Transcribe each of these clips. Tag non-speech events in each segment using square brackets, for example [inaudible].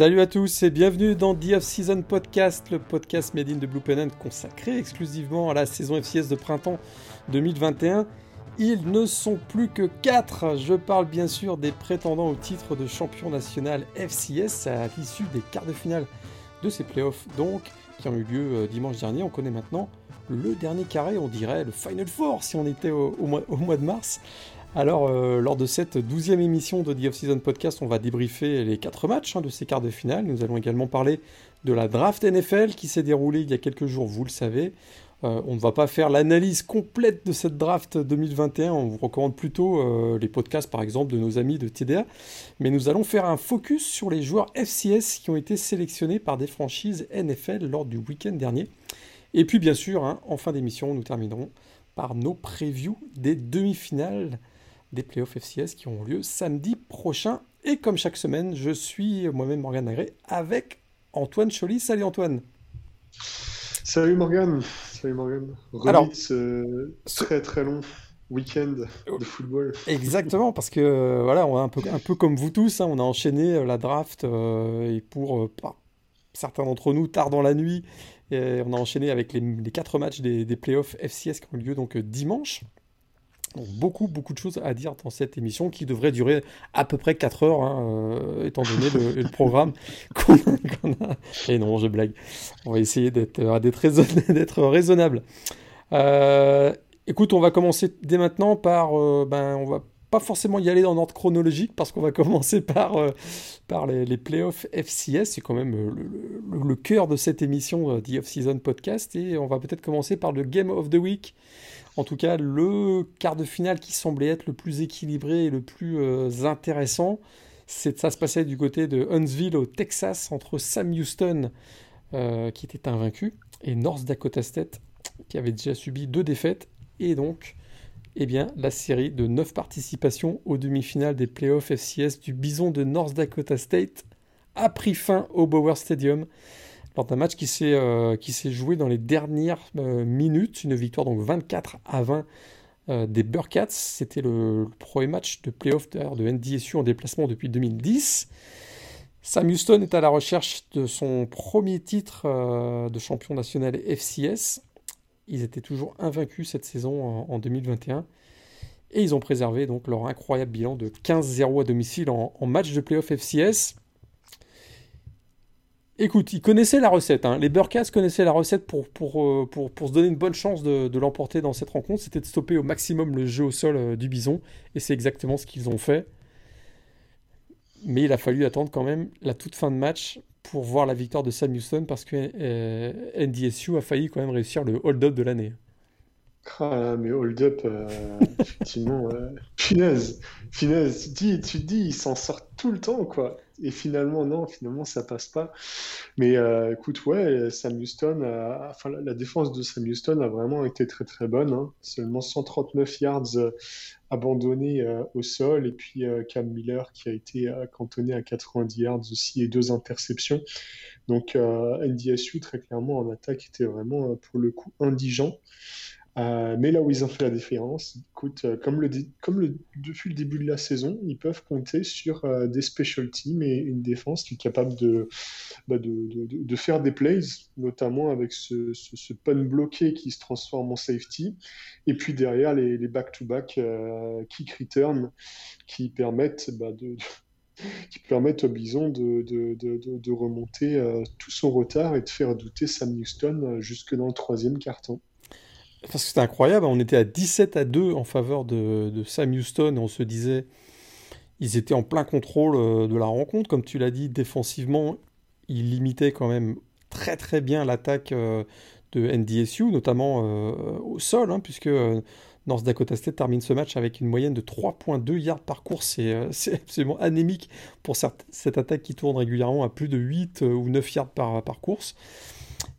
Salut à tous et bienvenue dans The Off-Season Podcast, le podcast made in de Blue Pennant consacré exclusivement à la saison FCS de printemps 2021. Ils ne sont plus que 4. Je parle bien sûr des prétendants au titre de champion national FCS à l'issue des quarts de finale de ces playoffs, donc, qui ont eu lieu euh, dimanche dernier. On connaît maintenant le dernier carré, on dirait le Final Four si on était au, mois, de mars. Alors, euh, lors de cette douzième émission de The Off-Season Podcast, on va débriefer les quatre matchs hein, de ces quarts de finale. Nous allons également parler de la draft NFL qui s'est déroulée il y a quelques jours, vous le savez. Euh, on ne va pas faire l'analyse complète de cette draft 2021, on vous recommande plutôt euh, les podcasts par exemple de nos amis de TDA, mais nous allons faire un focus sur les joueurs FCS qui ont été sélectionnés par des franchises NFL lors du week-end dernier. Et puis bien sûr, hein, en fin d'émission, nous terminerons par nos previews des demi-finales des playoffs FCS qui auront lieu samedi prochain. Et comme chaque semaine, je suis moi-même Morgan Agré avec Antoine Choly. Salut Antoine. Salut Morgan. Salut Morgan. Alors, ce très très long week-end de football. Exactement, parce que euh, voilà, on a un peu, un peu comme vous tous, hein, on a enchaîné euh, la draft euh, et pour certains d'entre nous tard dans la nuit, on a enchaîné avec les, les quatre matchs des, des, playoffs FCS qui ont lieu donc dimanche beaucoup, beaucoup de choses à dire dans cette émission qui devrait durer à peu près 4 heures, hein, euh, étant donné le, programme [laughs] qu'on a, Et non, je blague. On va essayer d'être euh, [laughs] raisonnable. Euh, écoute, on va commencer dès maintenant par. ben, on va pas forcément y aller dans l'ordre chronologique parce qu'on va [laughs] commencer par, par les, les, playoffs FCS. C'est quand même le, le, cœur de cette émission, The Off-Season Podcast. Et on va peut-être commencer par le Game of the Week. En tout cas, le quart de finale qui semblait être le plus équilibré et le plus euh, intéressant, c'est ça se passait du côté de Huntsville au Texas entre Sam Houston euh, qui était invaincu et North Dakota State qui avait déjà subi deux défaites. Et donc eh bien, la série de neuf participations aux demi-finales des playoffs FCS du Bison de North Dakota State a pris fin au Bauer Stadium lors d'un match qui s'est euh, joué dans les dernières euh, minutes, une victoire donc 24 à 20 euh, des Burkats. C'était le, premier match de playoff de NDSU en déplacement depuis 2010. Sam Houston est à la recherche de son premier titre de champion national FCS. Ils étaient toujours invaincus cette saison en, 2021. Et ils ont préservé donc leur incroyable bilan de 15-0 à domicile en, en match de playoff FCS. Écoute, ils connaissaient la recette. Hein. Les Burkas connaissaient la recette pour, pour, euh, pour, pour, se donner une bonne chance de, l'emporter dans cette rencontre. C'était de stopper au maximum le jeu au sol euh, du Bison. Et c'est exactement ce qu'ils ont fait. Mais il a fallu attendre quand même la toute fin de match pour voir la victoire de Sam Houston parce que euh, NDSU a failli quand même réussir le hold-up de l'année. Ah, mais hold-up, effectivement, [laughs] finesse, finesse. Tu, dis, tu dis, il s'en sort tout le temps, quoi et finalement, non, finalement, ça passe pas. Mais euh, écoute, ouais, Sam Houston, enfin, la, défense de Sam Houston a vraiment été très très bonne. Hein. Seulement 139 yards euh, abandonnés euh, au sol, et puis Cam Miller qui a été cantonné à 90 yards aussi et deux interceptions. Donc NDSU, très clairement, en attaque, était vraiment pour le coup indigent. Euh, mais là où ils ont fait la différence, écoute, euh, comme, le, comme le, depuis le début de la saison, ils peuvent compter sur euh, des special teams et une défense qui est capable de, bah faire des plays, notamment avec ce, pun bloqué qui se transforme en safety, et puis derrière les back-to-back kick return qui permettent bah, au [laughs] Bison de remonter tout son retard et de faire douter Sam Houston jusque dans le troisième carton. Parce que c'était incroyable, on était à 17 à 2 en faveur de, Sam Houston et on se disait, ils étaient en plein contrôle euh, de la rencontre. Comme tu l'as dit, défensivement, ils limitaient quand même très très bien l'attaque euh, de NDSU, notamment euh, au sol, hein, puisque North Dakota State termine ce match avec une moyenne de 3,2 yards par course. C'est [laughs] absolument anémique pour cette, attaque qui tourne régulièrement à plus de 8 ou 9 yards par course.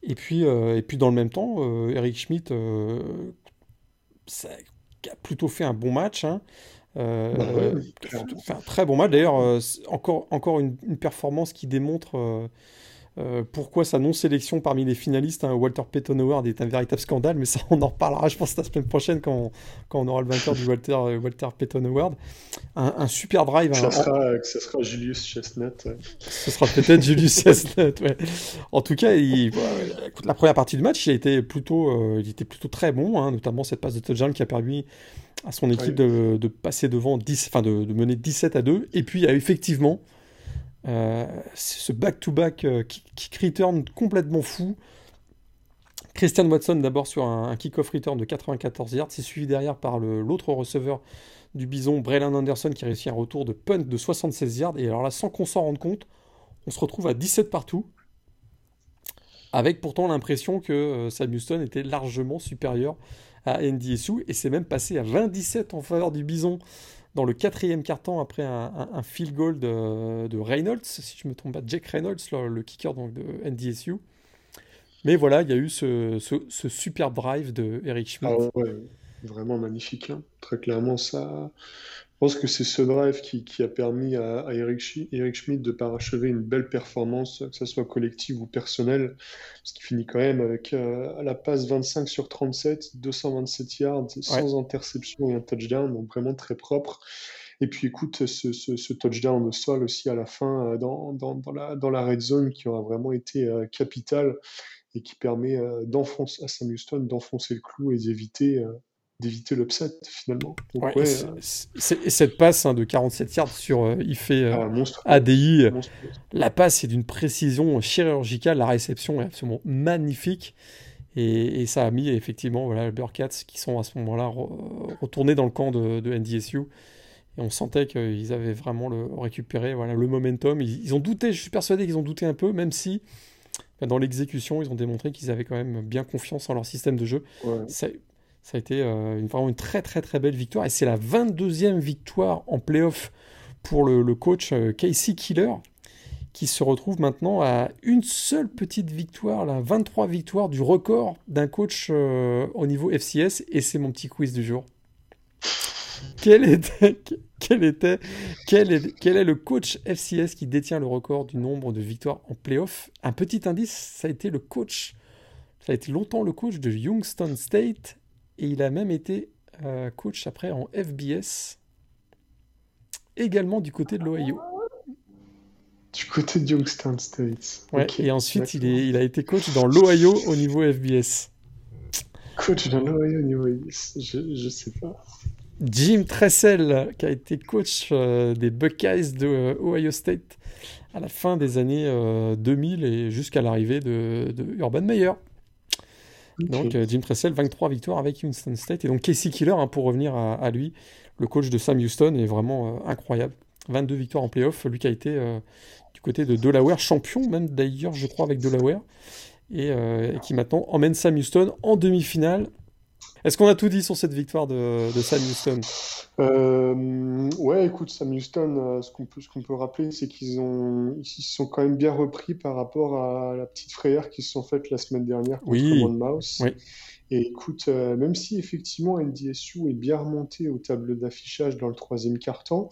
Et puis, euh, et puis dans le même temps, euh, Eric Schmidt euh, a plutôt fait un bon match. Hein. Bah un très bon match. D'ailleurs, encore, encore une, performance qui démontre Euh, pourquoi sa non-sélection parmi les finalistes, hein, Walter Payton Award, est un véritable scandale, mais ça, on en reparlera, je pense, la semaine prochaine quand on, quand on aura le vainqueur du Walter, euh, Walter Payton Award. Un, super drive. Ça, sera, ça sera Julius Chestnut. Ce sera peut-être Julius [laughs] Chestnut, ouais. En tout cas, il, la première partie du match, il, a été plutôt, euh, il était plutôt très bon, hein, notamment cette passe de touchdown qui a permis à son équipe de, de, passer devant 10, enfin de, de, mener 17 à 2. Et puis, il y a effectivement ce back-to-back euh, kick return complètement fou. Christian Watson d'abord sur un, kick-off return de 94 yards, c'est suivi derrière par l'autre receveur du Bison, Braylon Anderson, qui réussit un retour de punt de 76 yards. Et alors là, sans qu'on s'en rende compte, on se retrouve à 17 partout, avec pourtant l'impression que euh, Sam Houston était largement supérieur à NDSU, et c'est même passé à 27 en faveur du Bison dans le quatrième quart-temps après un, field goal de, Reynolds, si je me trompe pas, Jack Reynolds, le, kicker donc, de NDSU. Mais voilà, il y a eu ce, ce, super drive de Eric Schmidt. Ah vraiment magnifique. Hein. Très clairement, ça, pense que c'est ce drive qui, a permis à, Eric, Schmidt de parachever une belle performance, que ce soit collective ou personnelle, parce qu'il finit quand même avec euh, à la passe 25 sur 37, 227 yards, sans interception et un touchdown, donc vraiment très propre. Et puis écoute, ce, touchdown au sol aussi à la fin euh, dans, la, dans, la, red zone qui aura vraiment été euh, capital et qui permet d'enfoncer à Sam Houston d'enfoncer le clou et d'éviter d'éviter l'upset finalement. et, cette passe hein, de 47 yards sur euh, il fait euh, ah, ADI, euh, la passe est d'une précision chirurgicale, la réception est absolument magnifique. Et, ça a mis effectivement voilà, les Bearcats qui sont à ce moment-là retournés dans le camp de, NDSU. Et on sentait qu'ils avaient vraiment le, récupéré voilà, le momentum. Ils, ont douté, je suis persuadé qu'ils ont douté un peu, même si ben, dans l'exécution, ils ont démontré qu'ils avaient quand même bien confiance en leur système de jeu. Ça a été euh, vraiment une très très très belle victoire. Et c'est la 22e victoire en playoff pour le, coach euh, Casey Killer qui se retrouve maintenant à une seule petite victoire, la 23 victoires du record d'un coach euh, au niveau FCS et c'est mon petit quiz du jour. Quel était, quel était, quel est, quel est le coach FCS qui détient le record du nombre de victoires en playoff? Un petit indice, ça a été le coach, ça a été longtemps le coach de Youngstown State et il a même été euh, coach après en FBS, également du côté de l'Ohio. Du côté de Youngstown State. Ouais, et ensuite, il, est, il a été coach dans l'Ohio au niveau FBS. Coach dans l'Ohio au niveau FBS, je, ne sais pas. Jim Tressel, qui a été coach euh, des Buckeyes de euh, Ohio State à la fin des années 2000 et jusqu'à l'arrivée de, de Urban Meyer. Donc euh, Jim Tressel, 23 victoires avec Houston State. Et donc Casey Killer, hein, pour revenir à, lui, le coach de Sam Houston, est vraiment euh, incroyable. 22 victoires en playoff, lui qui a été euh, du côté de Delaware, champion même d'ailleurs, je crois, avec Delaware. Et, et, qui maintenant emmène Sam Houston en demi-finale est-ce qu'on a tout dit sur cette victoire de, Sam Houston? Euh, Ouais, écoute, Sam Houston, euh, ce qu'on peut, peut, rappeler, c'est qu'ils ont, ils se sont quand même bien repris par rapport à la petite frayeur qu'ils se sont faite la semaine dernière contre oui. Mouse. Oui. Et écoute, euh, même si effectivement NDSU est bien remonté au tableau d'affichage dans le troisième quart-temps,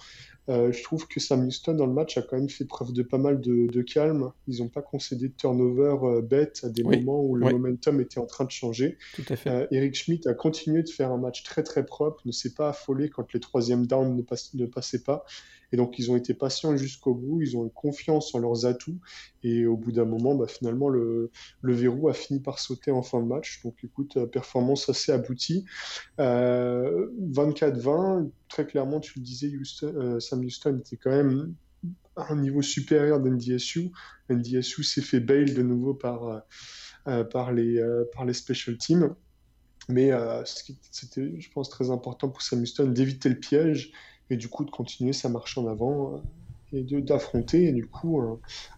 euh, je trouve que Sam Houston dans le match a quand même fait preuve de pas mal de, calme. Ils n'ont pas concédé de turnover euh, bête à des moments où le momentum était en train de changer. Tout à fait. Euh, Eric Schmidt a continué de faire un match très très propre, ne s'est pas affolé quand les troisièmes downs ne, ne passaient pas. Et donc, ils ont été patients jusqu'au bout, ils ont eu confiance en leurs atouts. Et au bout d'un moment, bah, finalement, le, le, verrou a fini par sauter en fin de match. Donc, écoute, performance assez aboutie. Euh, 24-20, très clairement, tu le disais, euh, Sam Houston était quand même à un niveau supérieur d'NDSU. NDSU s'est fait bail de nouveau par, euh, par, les, par les special teams. Mais c'était, je pense, très important pour Sam Houston d'éviter le piège et du coup de continuer sa marche en avant euh, et d'affronter du coup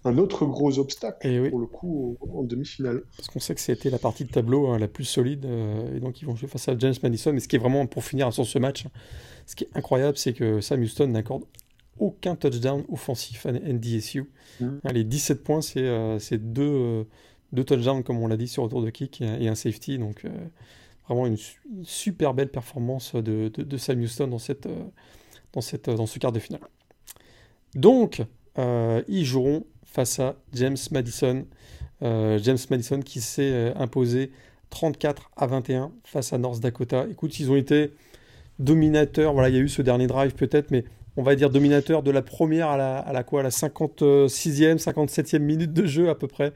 un, autre gros obstacle pour le coup en demi-finale. Parce qu'on sait que c'était la partie de tableau hein, la plus solide euh, et donc ils vont jouer face à James Madison. Mais ce qui est vraiment pour finir sur ce match, ce qui est incroyable, c'est que Sam Houston n'accorde aucun touchdown offensif à NDSU. Mmh. Hein, les 17 points, c'est euh, deux, deux, touchdowns comme on l'a dit sur retour de kick et, un safety. Donc vraiment une, super belle performance de, de, de Sam Houston dans cette dans, cette, dans ce quart de finale. Donc, euh, ils joueront face à James Madison. James Madison qui s'est imposé 34 à 21 face à North Dakota. Écoute, ils ont été dominateurs. Voilà, il y a eu ce dernier drive peut-être, mais on va dire dominateur de la première à la, quoi, la 56e, 57e minute de jeu à peu près.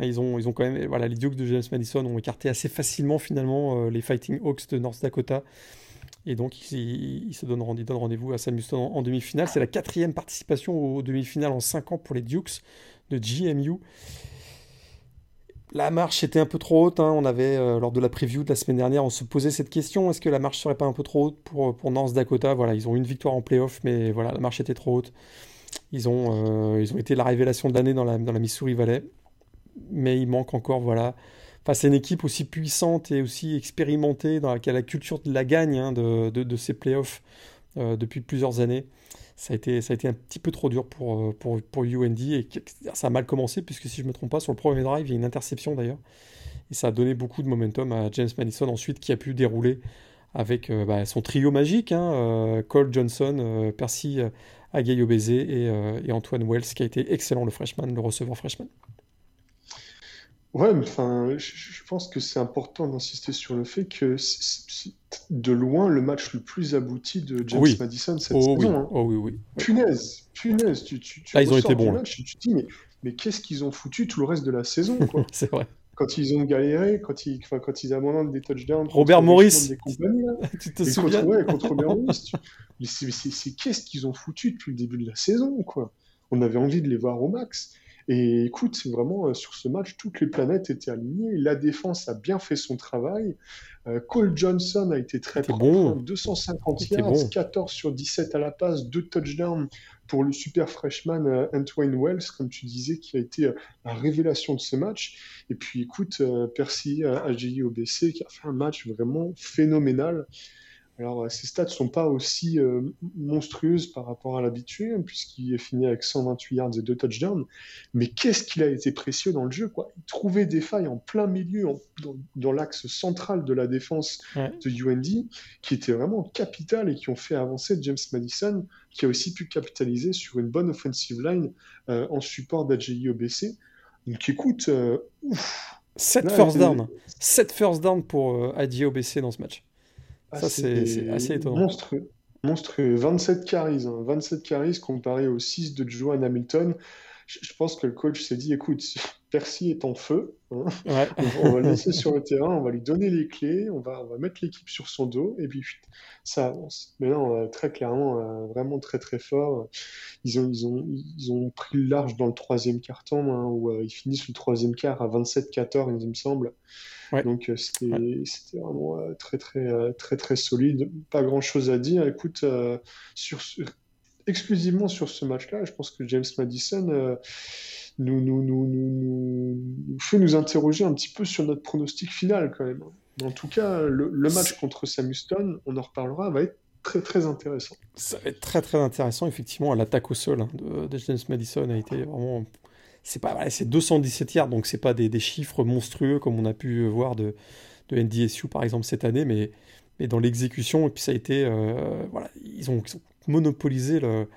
Ils ont, ils voilà, les Dukes de James Madison ont écarté assez facilement finalement euh, les Fighting Hawks de North Dakota. Et donc, ils, se donnent, rendez-vous à Sam Houston en, demi-finale. C'est la quatrième participation aux demi-finales en 5 ans pour les Dukes de GMU. La marche était un peu trop haute. Hein. On avait, euh, lors de la preview de la semaine dernière, on se posait cette question est-ce que la marche serait pas un peu trop haute pour, pour North Dakota? Voilà, ils ont une victoire en playoff, mais voilà, la marche était trop haute. Ils ont, euh, ils ont été la révélation de l'année dans la, dans la Missouri Valley, mais il manque encore, voilà. Face à une équipe aussi puissante et aussi expérimentée, dans laquelle la culture de la gagne hein, de, de, ces playoffs euh, depuis plusieurs années ça a été, ça a été un petit peu trop dur pour, euh, pour, pour UND et ça a mal commencé puisque si je ne me trompe pas, sur le premier drive, il y a une interception d'ailleurs. Et ça a donné beaucoup de momentum à James Madison ensuite qui a pu dérouler avec euh, bah, son trio magique, hein, Cole Johnson, Percy Agayobeze et, et Antoine Wells qui a été excellent le freshman, le receveur freshman. Ouais, enfin, je pense que c'est important d'insister sur le fait que c'est de loin le match le plus abouti de James Madison cette oh saison. Oui. Hein. Oh oui, oui. Punaise, punaise, tu, tu, ah, ils ont été bons. Match, tu te dis, mais, mais qu'est-ce qu'ils ont foutu tout le reste de la saison [laughs] C'est vrai. Quand ils ont galéré, quand ils, enfin, quand ils abandonnent des touchdowns. Robert Morris. [laughs] tu te souviens contre, ouais, contre Robert Morris. C'est qu'est-ce qu'ils ont foutu depuis le début de la saison, quoi? On avait envie de les voir au max. Et écoute, vraiment, euh, sur ce match, toutes les planètes étaient alignées. La défense a bien fait son travail. Euh, Cole Johnson a été très bon. 250 yards, 14 sur 17 à la passe, 2 touchdowns pour le super freshman euh, Antoine Wells, comme tu disais, qui a été la révélation de ce match. Et puis écoute, Percy AGI OBC qui a fait un match vraiment phénoménal. Alors, euh, ces stats ne sont pas aussi euh, monstrueuses par rapport à l'habitude, hein, puisqu'il est fini avec 128 yards et 2 touchdowns. Mais qu'est-ce qu'il a été précieux dans le jeu quoi? Il trouvait des failles en plein milieu, dans, l'axe central de la défense de UND, qui étaient vraiment capitales et qui ont fait avancer James Madison, qui a aussi pu capitaliser sur une bonne offensive line euh, en support d'AJI OBC. Donc écoute, ouf, 7 first down. 7 first down pour AJI OBC dans ce match. Ah, ça, c'est assez étonnant. Monstrueux. Monstrueux. 27 carries. 27 carries comparé aux 6 de Joan Hamilton. Je, pense que le coach s'est dit écoute, Percy est en feu. Hein. [laughs] on, va le laisser sur le terrain, on va lui donner les clés, on va, on va mettre l'équipe sur son dos et puis ça avance. Mais non, euh, très clairement, euh, vraiment très très fort. Ils ont, ils, ont, ils ont pris le large dans le troisième quart-temps, hein, où euh, ils finissent le troisième quart à 27-14, il me semble. Donc c'était vraiment très très très très solide. Pas grand chose à dire. Écoute, sur, exclusivement sur ce match-là, je pense que James Madison nous, nous, nous, nous, fait nous interroger un petit peu sur notre pronostic final quand même. En tout cas, le, match contre Sam Houston, on en reparlera, va être très très intéressant. Ça va être très très intéressant, effectivement. L'attaque au sol hein, de, James Madison a été vraiment. C'est pas c'est 217 yards, donc c'est pas des, des, chiffres monstrueux comme on a pu voir de, de NDSU par exemple cette année, mais, mais dans l'exécution, et puis ça a été. Euh, voilà, ils ont, ils ont monopolisé le,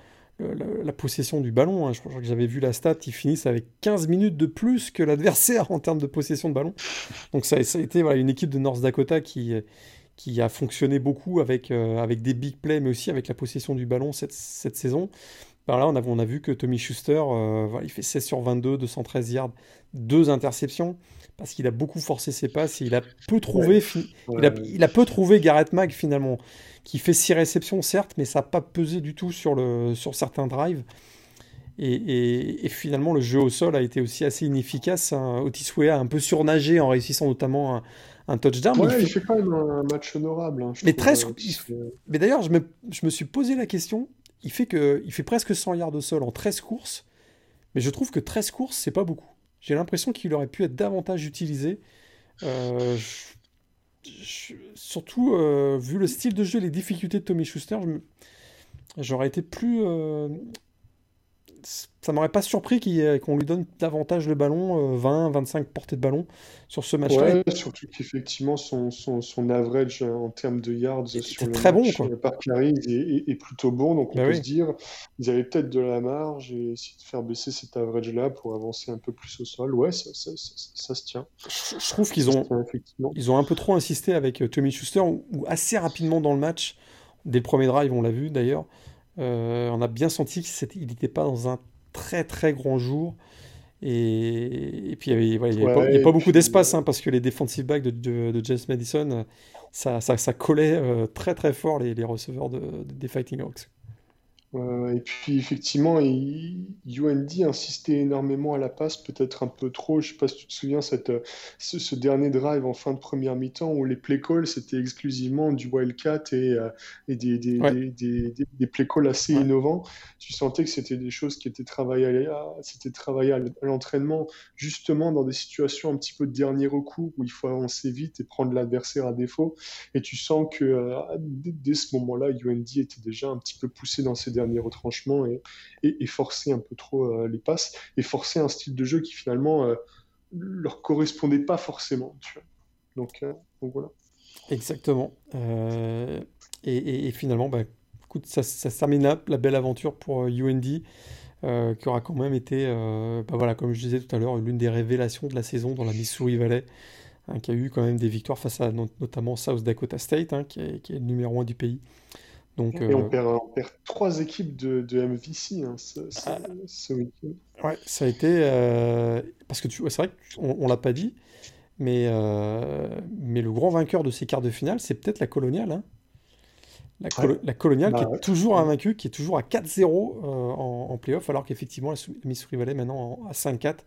la, possession du ballon. Hein. Je crois que j'avais vu la stat, ils finissent avec 15 minutes de plus que l'adversaire en termes de possession de ballon. Donc ça, a été voilà, une équipe de North Dakota qui, qui a fonctionné beaucoup avec, euh, avec des big plays, mais aussi avec la possession du ballon cette, cette saison. Par là, on a, on a vu que Tommy Schuster, euh, il fait 16 sur 22, 213 yards, deux interceptions, parce qu'il a beaucoup forcé ses passes et il a peu trouvé, il, a, il, a, peu trouvé Garrett Mag finalement qui fait 6 réceptions, certes, mais ça n'a pas pesé du tout sur, le, sur certains drives. Et, finalement, le jeu au sol a été aussi assez inefficace. Hein. Otis a un peu surnagé en réussissant notamment un, touchdown. Ouais, il, fait... fait, quand même un match honorable. Hein, mais, très... Euh, mais d'ailleurs, je me, je me, suis posé la question. Il fait, que, il fait presque 100 yards au sol en 13 courses. Mais je trouve que 13 courses, c'est pas beaucoup. J'ai l'impression qu'il aurait pu être davantage utilisé. Euh, surtout euh, vu le style de jeu et les difficultés de Tommy Schuster, j'aurais été plus. Euh, ça m'aurait pas surpris qu'on lui donne davantage le ballon, 20, 25 portées de ballon sur ce match-là. Ouais, surtout qu'effectivement, son, son, son, average en termes de yards sur le très match, bon, quoi. par Clary est, est, plutôt bon. Donc on Bah peut oui. se dire, ils avaient peut-être de la marge et essayer de faire baisser cet average-là pour avancer un peu plus au sol. Ouais, ça, ça, ça, ça- ça se tient. Je, je trouve qu'ils ont, tient, effectivement. ils ont un peu trop insisté avec euh, Tommy Schuster, où assez rapidement dans le match, dès le premier drive, on l'a vu d'ailleurs, euh, on a bien senti qu'il n'était pas dans un très très grand jour. Et, et puis il n'y avait, voilà, avait Ouais, avait pas beaucoup d'espace, euh, hein, parce que les defensive backs de, de, de James Madison, euh, ça, ça, ça collait euh, très très fort les, les receveurs de- de- des Fighting Hawks. Euh, et puis effectivement, UND insistait énormément à la passe, peut-être un peu trop. Je sais pas si tu te souviens, cette, euh, ce, ce dernier drive en fin de première mi-temps où les play calls c'était exclusivement du Wildcat et, euh, et des, des, Ouais. des, des, des- des play calls assez Ouais. innovants. Tu sentais que c'était des choses qui étaient travaillées à, c'était travaillé à l'entraînement, justement dans des situations un petit peu de dernier recours où il faut avancer vite et prendre l'adversaire à défaut. Et tu sens que euh, dès, dès ce moment-là, UND était déjà un petit peu poussé dans ses derniers retranchements et, et, forçait un peu trop euh, les passes et forçait un style de jeu qui finalement euh, leur correspondait pas forcément. Euh, donc voilà. Exactement. Et, et- finalement, bah, ça, ça termine la belle aventure pour UND, euh, qui aura quand même été, bah voilà, comme je disais tout à l'heure, l'une des révélations de la saison dans la Missouri Valley, hein, qui a eu quand même des victoires face à no- notamment South Dakota State, hein, qui est le numéro un du pays. Donc, Et on euh, perd, on perd trois équipes de, de MVC hein, ce, ce- ah, ce week-end. ouais, ça a été. euh, parce que tu vois, c'est vrai qu'on on l'a pas dit, mais, euh, mais le grand vainqueur de ces quarts de finale, c'est peut-être la Coloniale. hein. La, Ouais. colo- la coloniale qui Bah est ouais. toujours Ouais. invaincue, qui est toujours à 4-0 euh, en, en playoff, alors qu'effectivement la Sou- Missouri Valley maintenant en- à 5-4.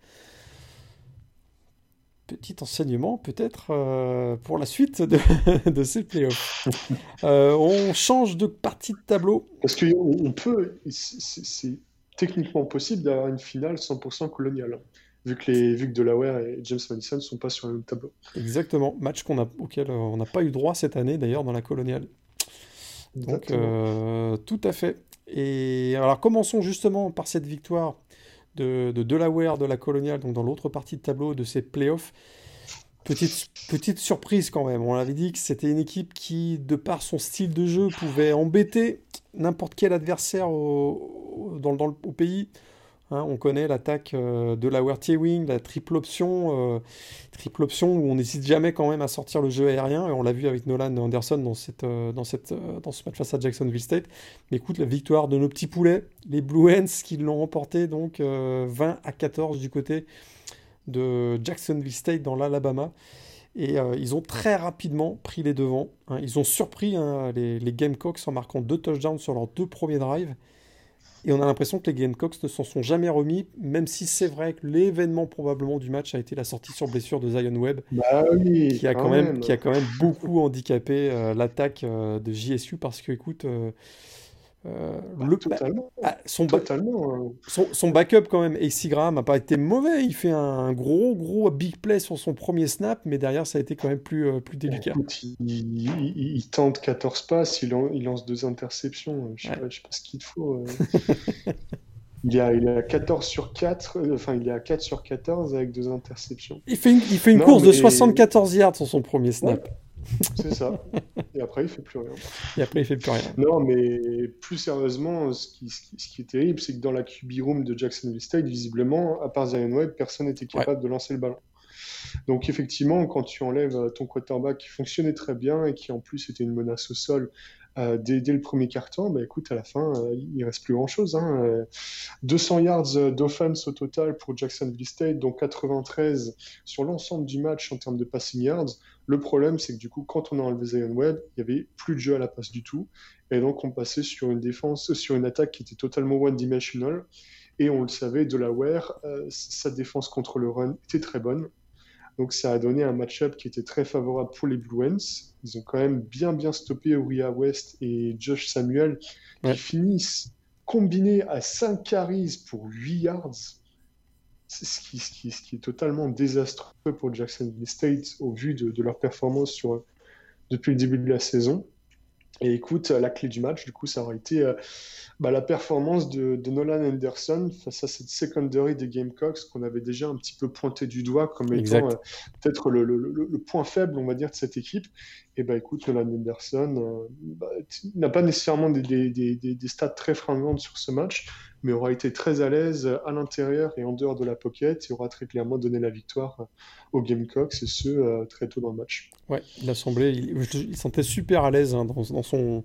Petit enseignement peut-être euh, pour la suite de, [laughs] de ces playoffs. [laughs] Euh, on change de partie de tableau. Parce qu'on on peut, c'est techniquement possible d'avoir une finale 100% coloniale, hein, vu que, les, vu que Delaware et James Madison ne sont pas sur le même tableau. Exactement, match qu'on a, auquel euh, on n'a pas eu droit cette année d'ailleurs dans la coloniale. Donc euh, tout à fait. Et alors commençons justement par cette victoire de, de Delaware de la coloniale, donc dans l'autre partie de tableau de ces playoffs. Petite, petite surprise quand même. On avait dit que c'était une équipe qui, de par son style de jeu, pouvait embêter n'importe quel adversaire au, dans, au pays. Hein, on connaît l'attaque euh, de la Wing, la triple option, euh, triple option où on n'hésite jamais quand même à sortir le jeu aérien. Et on l'a vu avec Nolan Anderson dans, euh, ce match face à Jacksonville State. Écoute, la victoire de nos petits poulets, les Blue Hens, qui l'ont remporté donc euh, 20 à 14 du côté de Jacksonville State dans l'Alabama. Et ils ont très rapidement pris les devants. hein. Ils ont surpris hein, les, les Gamecocks en marquant deux touchdowns sur leurs deux premiers drives. Et on a l'impression que les Gamecocks ne s'en sont jamais remis, même si c'est vrai que l'événement probablement du match a été la sortie sur blessure de Zion Webb, Bah oui, qui a quand même, même. qui a quand même beaucoup handicapé euh, l'attaque euh, de JSU parce que, écoute, euh, Bah, le, totalement. ah, son, ba- Totalement. hein. son, son backup quand même, Graham, n'a pas été mauvais. Il fait un gros, gros big play sur son premier snap, mais derrière, ça a été quand même plus, euh, plus délicat. Écoute, il, il- il- il tente 14 passes, il, en- il lance deux interceptions. Je sais Ouais. pas, je sais pas ce qu'il te faut. euh. [laughs] Il est à, il est à 14 sur 4, euh, enfin il est à 4 sur 14 avec deux interceptions. Il fait une, il fait une Non, course de mais- 74 yards sur son premier snap. C'est ça. Et après, il fait plus rien. Et après, il fait plus rien. Non, mais plus sérieusement, ce qui, ce qui- ce qui est terrible, c'est que dans la QB room de Jacksonville State, visiblement, à part Zion Webb, personne n'était capable de lancer le ballon. Donc effectivement, quand tu enlèves euh, ton quarterback qui fonctionnait très bien et qui en plus était une menace au sol euh, dès, dès le premier quart-temps, bah écoute, à la fin, euh, il reste plus grand-chose. hein. Euh, 200 yards d'offense au total pour Jacksonville State, dont 93 sur l'ensemble du match en termes de passing yards. Le problème, c'est que du coup, quand on a enlevé Zion Webb, il n'y avait plus de jeu à la passe du tout. Et donc, on passait sur une défense, sur une attaque qui était totalement one-dimensional. Et on le savait, Delaware, euh, sa défense contre le run était très bonne. Donc, ça a donné un match-up qui était très favorable pour les Blue Hens. Ils ont quand même bien, bien stoppé Uriah West et Josh Samuel, qui finissent combinés à 5 carries pour 8 yards. Ce qui, ce, qui, ce qui est totalement désastreux pour Jacksonville State au vu de, de leur performance sur, depuis le début de la saison. Et écoute, la clé du match, du coup, ça aurait été bah, la performance de, Nolan Anderson face à cette secondary des Gamecocks qu'on avait déjà un petit peu pointé du doigt comme étant euh, peut-être le, point faible, on va dire, de cette équipe. Et bah écoute, Nolan Anderson euh, bah, n'a pas nécessairement des, des, des, stats très fringants sur ce match, mais aura été très à l'aise à l'intérieur et en dehors de la pocket et aura très clairement donné la victoire aux Gamecocks et ce euh, très tôt dans le match. Ouais, il a semblé, il, sentait super à l'aise hein, dans, dans, son,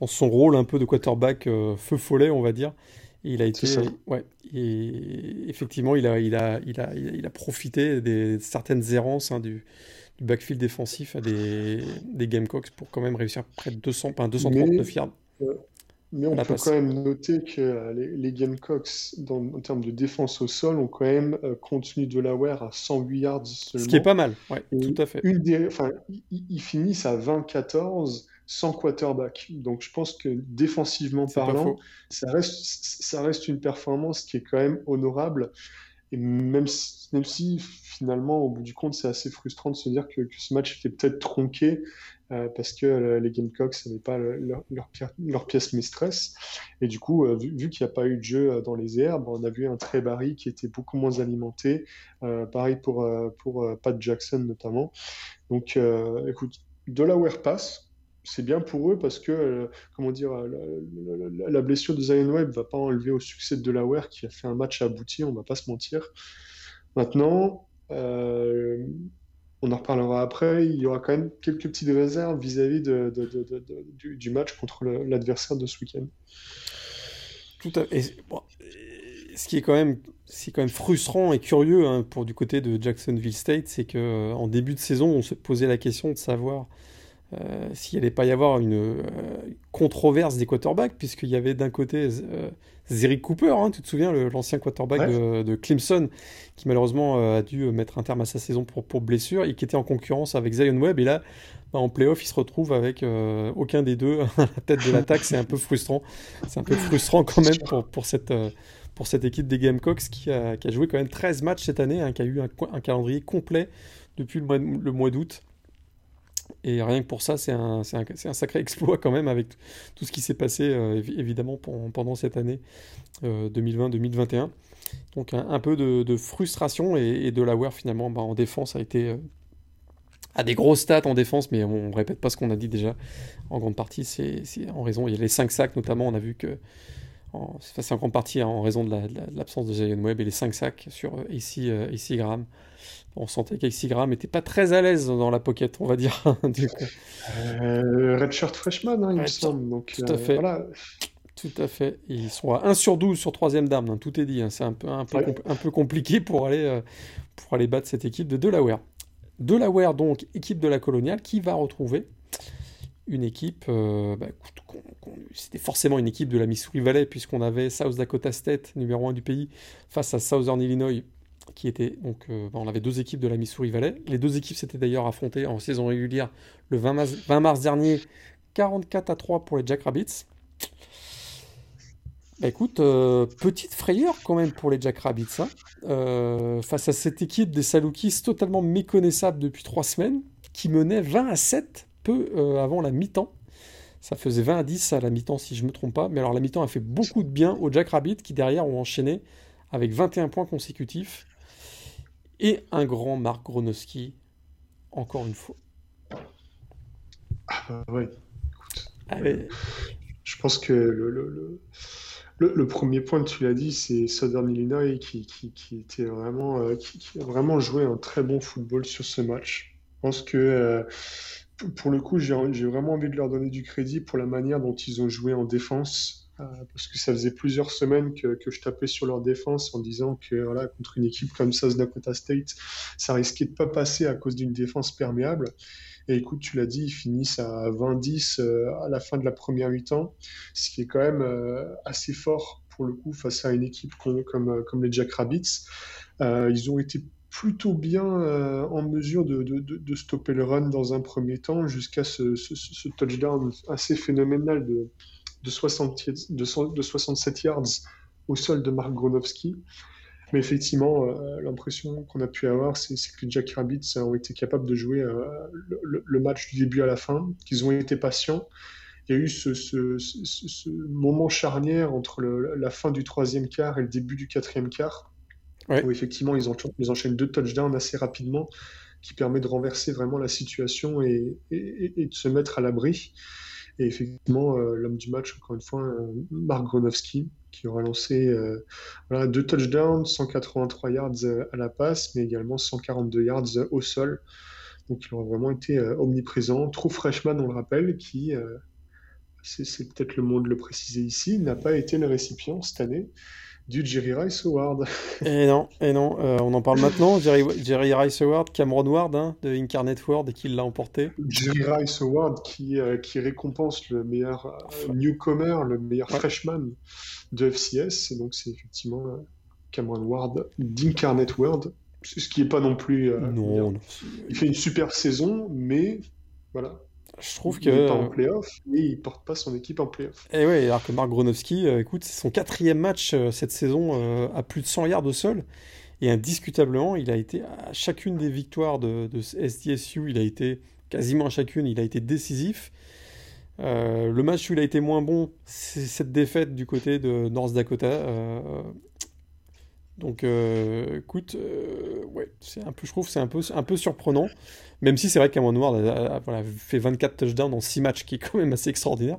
dans son rôle un peu de quarterback euh, feu follet, on va dire. il a été, ouais, et effectivement, il a, il a, il a, il a profité des certaines errances hein, du, du, backfield défensif des, des Gamecocks pour quand même réussir près de 200, 239 yards. Mais on peut quand même noter que euh, les, Gamecocks, dans, en termes de défense au sol, ont quand même euh, contenu Delaware à 108 yards seulement. Ce qui est pas mal, ouais, tout à fait. Une des, ils finissent à 20-14 sans quarterback. Donc je pense que défensivement parlant, ça reste, ça reste une performance qui est quand même honorable. Et même si, même si finalement, au bout du compte, c'est assez frustrant de se dire que, ce match était peut-être tronqué euh, parce que euh, les Gamecocks n'avaient pas leur, pièce mistress. Et du coup, euh, vu, qu'il n'y a pas eu de jeu dans les airs, on a vu un très Barry qui était beaucoup moins alimenté. pareil pour, Pat Jackson notamment. Donc écoute, Delaware passe c'est bien pour eux parce que, comment dire, la, blessure de Zion Webb va pas enlever au succès de Delaware qui a fait un match abouti, on va pas se mentir. Maintenant, on en reparlera après, il y aura quand même quelques petites réserves vis-à-vis du, match contre l'adversaire de ce week-end. Tout à fait. ce qui est quand même, c'est quand même frustrant et curieux hein, pour du côté de Jacksonville State, c'est que en début de saison, on se posait la question de savoir euh, s'il n'allait pas y avoir une euh, controverse des quarterbacks, puisqu'il y avait d'un côté euh, Cooper, hein, tu te souviens, l'ancien quarterback de, Clemson, qui malheureusement a dû mettre un terme à sa saison pour, pour blessure, et qui était en concurrence avec Zion Webb, et là, bah, en playoff, il se retrouve avec aucun des deux [laughs] à la tête de l'attaque, c'est un peu frustrant. C'est un peu frustrant quand même pour, pour cette pour cette équipe des Gamecocks qui a, qui a, joué quand même 13 matchs cette année, hein, qui a eu un, un calendrier complet depuis le mois, le mois d'août. Et rien que pour ça, c'est un, sacré [laughs] exploit quand même avec tout ce qui s'est passé euh, évidemment pendant cette année 2020-2021. Euh, Donc un, peu de, frustration et, de la Delaware finalement bah, en défense a été à euh, des grosses stats en défense, mais on ne répète pas ce qu'on a dit déjà. En grande partie, c'est en raison, il y a les 5 sacs notamment, on a vu que c'est en grande partie en raison de l'absence de, Zion Webb et les 5 sacs sur AC, AC Graham on sentait qu'Exigram n'était pas très à l'aise dans la pocket, on va dire. [laughs] du coup. Euh, Redshirt Freshman, hein, il me semble. Donc, tout à euh, fait. Tout à fait. Ils sont à 1 sur 12 sur troisième dame, hein, tout est dit. Hein. C'est un peu, un, peu un peu compliqué pour aller, euh, pour aller battre cette équipe de Delaware. Delaware, donc, équipe de la coloniale, qui va retrouver une équipe. Bah, c'était forcément une équipe de la Missouri Valley, puisqu'on avait South Dakota State, numéro 1 du pays, face à Southern Illinois, qui était donc euh, on avait deux équipes de la Missouri Valley. Les deux équipes s'étaient d'ailleurs affrontées en saison régulière le 20 mars, dernier, 44 à 3 pour les Jackrabbits. Bah écoute, euh, petite frayeur quand même pour les Jackrabbits hein. euh, face à cette équipe des Salukis totalement méconnaissable depuis trois semaines, qui menait 20 à 7 peu avant la mi-temps. Ça faisait 20 à 10 à la mi-temps si je ne me trompe pas, mais alors la mi-temps a fait beaucoup de bien aux Jackrabbits qui derrière ont enchaîné avec 21 points consécutifs et un grand Marc Gronowski, encore une fois. Ah bah ouais, écoute. Je pense que le, le, le, le, premier point que tu l'as dit, c'est Southern Illinois qui, qui, qui était vraiment, euh, qui, a vraiment joué un très bon football sur ce match. Je pense que euh, pour le coup, j'ai vraiment envie de leur donner du crédit pour la manière dont ils ont joué en défense parce que ça faisait plusieurs semaines que, je tapais sur leur défense en disant que contre une équipe comme South Dakota State, ça risquait de pas passer à cause d'une défense perméable. Et écoute, tu l'as dit, ils finissent à 20-10 euh, à la fin de la première mi-temps, ce qui est quand même euh, assez fort pour le coup face à une équipe comme, comme, les Jackrabbits. ils ont été plutôt bien en mesure de, stopper le run dans un premier temps jusqu'à ce, ce, touchdown assez phénoménal de, de, 60, de, 67 yards au sol de Mark Gronowski. Mais effectivement, euh, l'impression qu'on a pu avoir, c'est que les Jack Rabbits ont été capables de jouer euh, le, match du début à la fin, qu'ils ont été patients il y a eu ce, moment charnière entre la fin du troisième quart et le début du quatrième quart, où effectivement ils, enchaînent deux touchdowns assez rapidement, qui permet de renverser vraiment la situation et, de se mettre à l'abri. Et effectivement, euh, l'homme du match, encore une fois, euh, Mark Gronowski, qui aura lancé euh, deux touchdowns, 183 yards à la passe, mais également 142 yards au sol. Donc il aura vraiment été omniprésent. True freshman, on le rappelle, qui c'est peut-être le mot de le préciser ici, n'a pas été le récipient cette année du Jerry Rice Award. Et non, et non, euh, on en parle maintenant. Jerry, Jerry Rice Award, Cameron Ward hein, de Incarnate World et qui l'a emporté. Jerry Rice Award qui, euh, qui récompense le meilleur euh, newcomer, le meilleur freshman de FCS. Et donc c'est effectivement Cameron Ward d'Incarnate World. Ce qui n'est pas non plus. non, il fait une super saison, mais voilà, je trouve il que. n'est pas en playoff et il porte pas son équipe en playoff. Et eh ouais, alors que Mark Gronowski, euh, écoute, c'est son quatrième match euh, cette saison euh, à plus de 100 yards au sol. Et indiscutablement, il a été à chacune des victoires de, de SDSU, il a été quasiment à chacune, il a été décisif. le match où il a été moins bon, c'est cette défaite du côté de North Dakota. Donc, écoute, ouais, c'est un peu, je trouve, c'est un peu, un peu surprenant. Même si c'est vrai qu'Amon Ward a, voilà, fait 24 touchdowns en 6 matchs, qui est quand même assez extraordinaire.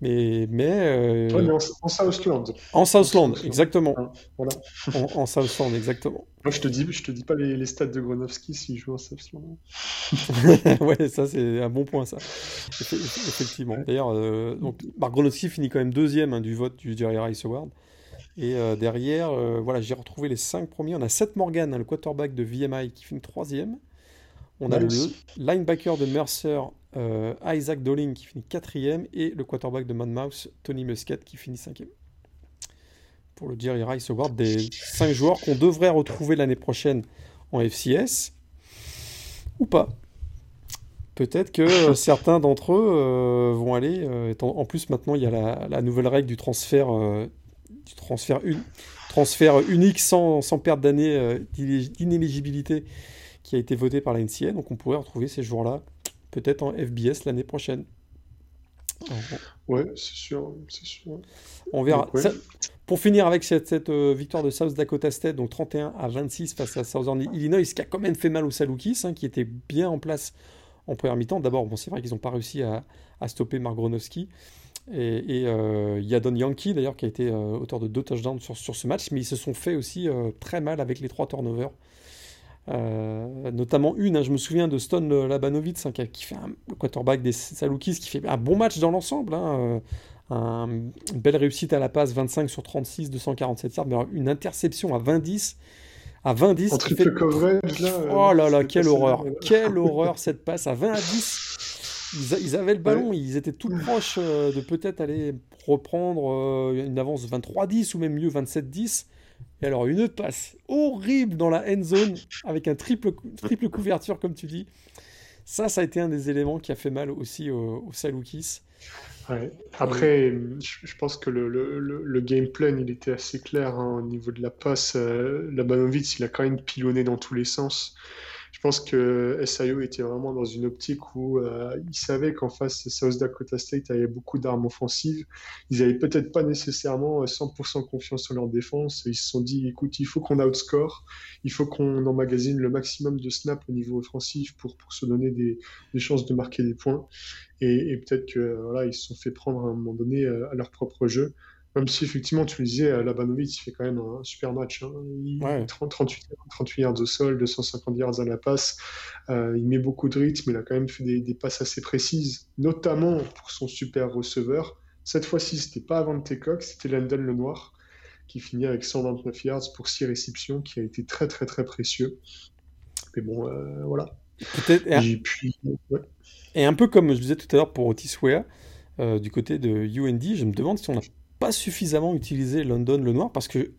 Mais, mais, euh... ouais, mais en, Southland. En Southland, exactement. Voilà. en, en, Southland, exactement. Moi, je te dis, je te dis pas les, les stats de Gronowski s'il joue en Southland. [laughs] ouais, ça c'est un bon point, ça. Effectivement. D'ailleurs, euh, donc, Mark Gronowski finit quand même deuxième hein, du vote du Jerry Rice Award. Et euh, derrière, euh, voilà, j'ai retrouvé les 5 premiers. On a Seth Morgan, hein, le quarterback de VMI, qui finit troisième. On a le linebacker de Mercer, euh, Isaac Dolling, qui finit quatrième, et le quarterback de Monmouth, Tony Muscat, qui finit cinquième. Pour le Jerry Rice Award, des cinq joueurs qu'on devrait retrouver l'année prochaine en FCS, ou pas. Peut-être que [laughs] certains d'entre eux vont aller. En, plus, maintenant, il y a la, nouvelle règle du transfert, du transfert, transfert unique sans, sans perte d'année d'inéligibilité qui a été voté par la NCA, donc on pourrait retrouver ces joueurs-là peut-être en FBS l'année prochaine. Ouais, c'est sûr, sûr. On verra. pour finir avec cette, euh, victoire de South Dakota State, donc 31 à 26 face à Southern Illinois, ce qui a quand même fait mal aux Salukis, hein, qui étaient bien en place en première mi-temps. D'abord, bon, c'est vrai qu'ils n'ont pas réussi à, stopper Mark Gronowski. Et, et euh, Yadon Yankee, d'ailleurs, qui a été euh, auteur de deux touchdowns sur, sur, ce match, mais ils se sont fait aussi très mal avec les trois turnovers. Euh, notamment une, hein, je me souviens de Stone Labanovitz hein, qui, fait un, le quarterback des Salukis, qui fait un bon match dans l'ensemble. Hein, euh, une belle réussite à la passe, 25 sur 36, 247 yards, mais une interception à 20-10. À 20-10. En triple coverage, là. Oh là là, quelle horreur. Quelle horreur cette passe à 20 à 10. Ils, avaient le ballon, ils étaient tout proches euh, de peut-être aller reprendre une avance 23-10 ou même mieux 27-10. Et alors, une passe horrible dans la end zone avec un triple, triple couverture, comme tu dis. Ça, ça a été un des éléments qui a fait mal aussi aux, aux Salukis. Après, je pense que le, le, le, game plan, il était assez clair hein, au niveau de la passe. Euh, la Labanovitz, il a quand même pilonné dans tous les sens je pense que SIO était vraiment dans une optique où euh, ils savaient qu'en face, South Dakota State avait beaucoup d'armes offensives. Ils n'avaient peut-être pas nécessairement 100% euh, confiance sur leur défense. ils se sont dit, écoute, il faut qu'on outscore, il faut qu'on emmagasine le maximum de snaps au niveau offensif pour, pour se donner des, chances de marquer des points. Et, et peut-être que voilà, se sont fait prendre à un moment donné euh, à leur propre jeu. Même si effectivement, tu le disais, euh, Labanovic, il fait quand même un super match. Hein. Il, 38, 38 yards au sol, 250 yards à la passe. Euh, il met beaucoup de rythme. Il a quand même fait des, passes assez précises, notamment pour son super receveur. Cette fois-ci, c'était pas avant Cox, c'était Landon Lenoir qui finit avec 129 yards pour 6 réceptions, qui a été très très très précieux. Mais bon, euh, voilà. Et, et, un peu comme je disais tout à l'heure pour Otis Wea, du côté de UND, je me demande si on a pas suffisamment utilisé London le noir parce que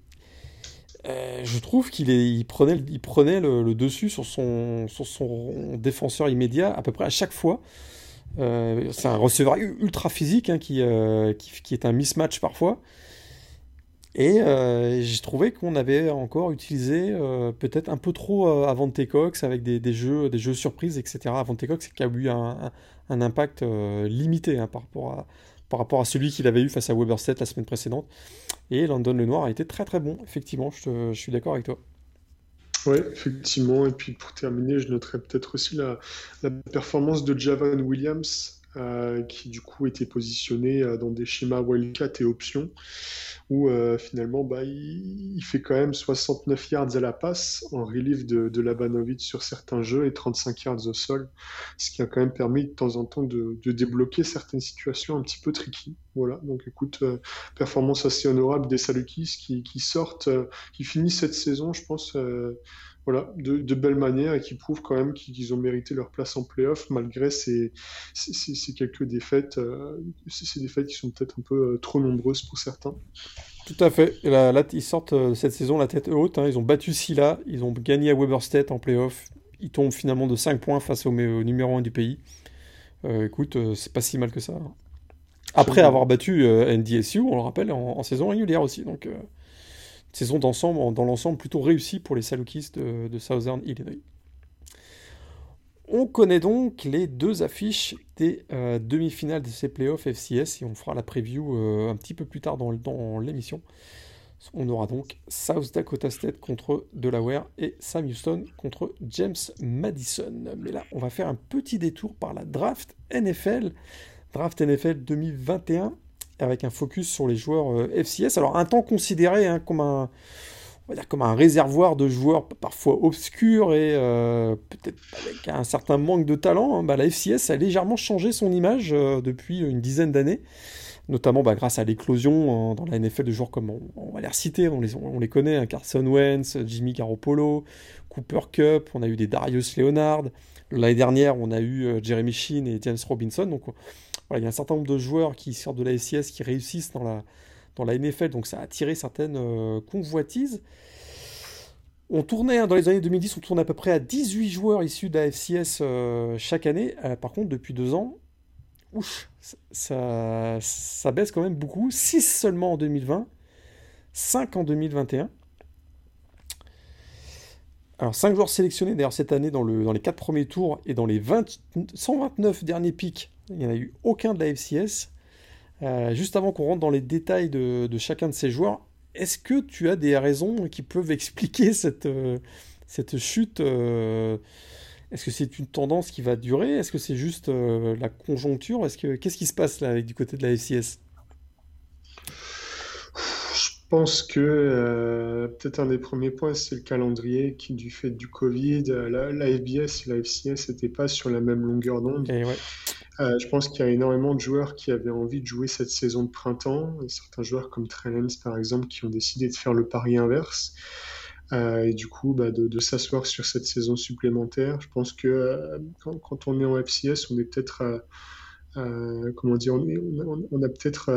euh, je trouve qu'il il prenait, il prenait le, dessus sur son, sur son défenseur immédiat à peu près à chaque fois. Euh, c'est un receveur ultra physique hein, qui, euh, qui, qui, est un mismatch parfois. Et j'ai trouvé qu'on avait encore utilisé peut-être un peu trop Avante Cox avec des, des jeux, des jeux surprises, etc. Avante Cox qui a eu un, un, impact limité hein, par, rapport à, par rapport à celui qu'il avait eu face à Weberset la semaine précédente. Et London Lenoir a été très très bon, effectivement, je, je suis d'accord avec toi. Oui, effectivement. Et puis pour terminer, je noterai peut-être aussi la, la performance de Javan Williams euh, qui du coup était positionné euh, dans des schémas Wildcat et options, où euh, finalement bah, il, fait quand même 69 yards à la passe en relief de, de Labanovic sur certains jeux et 35 yards au sol, ce qui a quand même permis de temps en temps de, débloquer certaines situations un petit peu tricky. Voilà, donc écoute, performance assez honorable des Salukis qui sortent, qui finissent cette saison, je pense voilà, de, belles manières et qui prouvent quand même qu'ils ont mérité leur place en playoff malgré ces, ces, quelques défaites, euh, ces, défaites qui sont peut-être un peu euh, trop nombreuses pour certains. Tout à fait. là, ils sortent euh, cette saison la tête haute. Hein. Ils ont battu Silla, ils ont gagné à Weberstedt en playoff. Ils tombent finalement de 5 points face au, numéro 1 du pays. écoute, c'est pas si mal que ça. Hein. Après avoir battu NDSU, on le rappelle, en, saison régulière aussi. Donc saison dans l'ensemble plutôt réussie pour les Salukis de, Southern Illinois. On connaît donc les deux affiches des euh, demi-finales de ces playoffs FCS et on fera la preview euh, un petit peu plus tard dans, dans l'émission. On aura donc South Dakota State contre Delaware et Sam Houston contre James Madison. Mais là, on va faire un petit détour par la draft NFL. Draft NFL 2021 avec un focus sur les joueurs euh, FCS. Alors un temps considéré hein, comme un on va dire comme un réservoir de joueurs parfois obscurs et euh, peut-être avec un certain manque de talent, hein, bah, la FCS a légèrement changé son image euh, depuis une dizaine d'années, notamment bah, grâce à l'éclosion dans la NFL de joueurs comme on, va les reciter, on les, on les connaît, hein, Carson Wentz, Jimmy Garoppolo, Cooper Cup, on a eu des Darius Leonard, l'année dernière on a eu Jeremy Sheen et James Robinson, il y a un certain nombre de joueurs qui sortent de la SCS qui réussissent dans la, dans la NFL, donc ça a attiré certaines euh, convoitises. On tournait, hein, dans les années 2010, on tournait à peu près à 18 joueurs issus de la FCS euh, chaque année. Euh, par contre, depuis deux ans, ça, ça baisse quand même beaucoup. 6 seulement en 2020, 5 en 2021. Alors 5 joueurs sélectionnés d'ailleurs cette année dans les 4 premiers tours et dans les 20, 129 derniers pics il n'y en a eu aucun de la FCS. Euh, juste avant qu'on rentre dans les détails de, chacun de ces joueurs, est-ce que tu as des raisons qui peuvent [laughs] expliquer cette, euh, cette chute euh, Est-ce que c'est une tendance qui va durer? Est-ce que c'est juste la conjoncture? Est-ce que Qu'est-ce qui se passe là avec, du côté de la FCS je pense que peut-être un des premiers points, c'est le calendrier qui, du fait du Covid, la, la FBS et la FCS n'étaient pas sur la même longueur d'onde. Ouais. Euh, je pense qu'il y a énormément de joueurs qui avaient envie de jouer cette saison de printemps. certains joueurs comme Trellens, par exemple, qui ont décidé de faire le pari inverse. Euh, et du coup, bah, de, s'asseoir sur cette saison supplémentaire. Je pense que euh, quand, on est en FCS, on est peut-être, comment dire, on, a peut-être,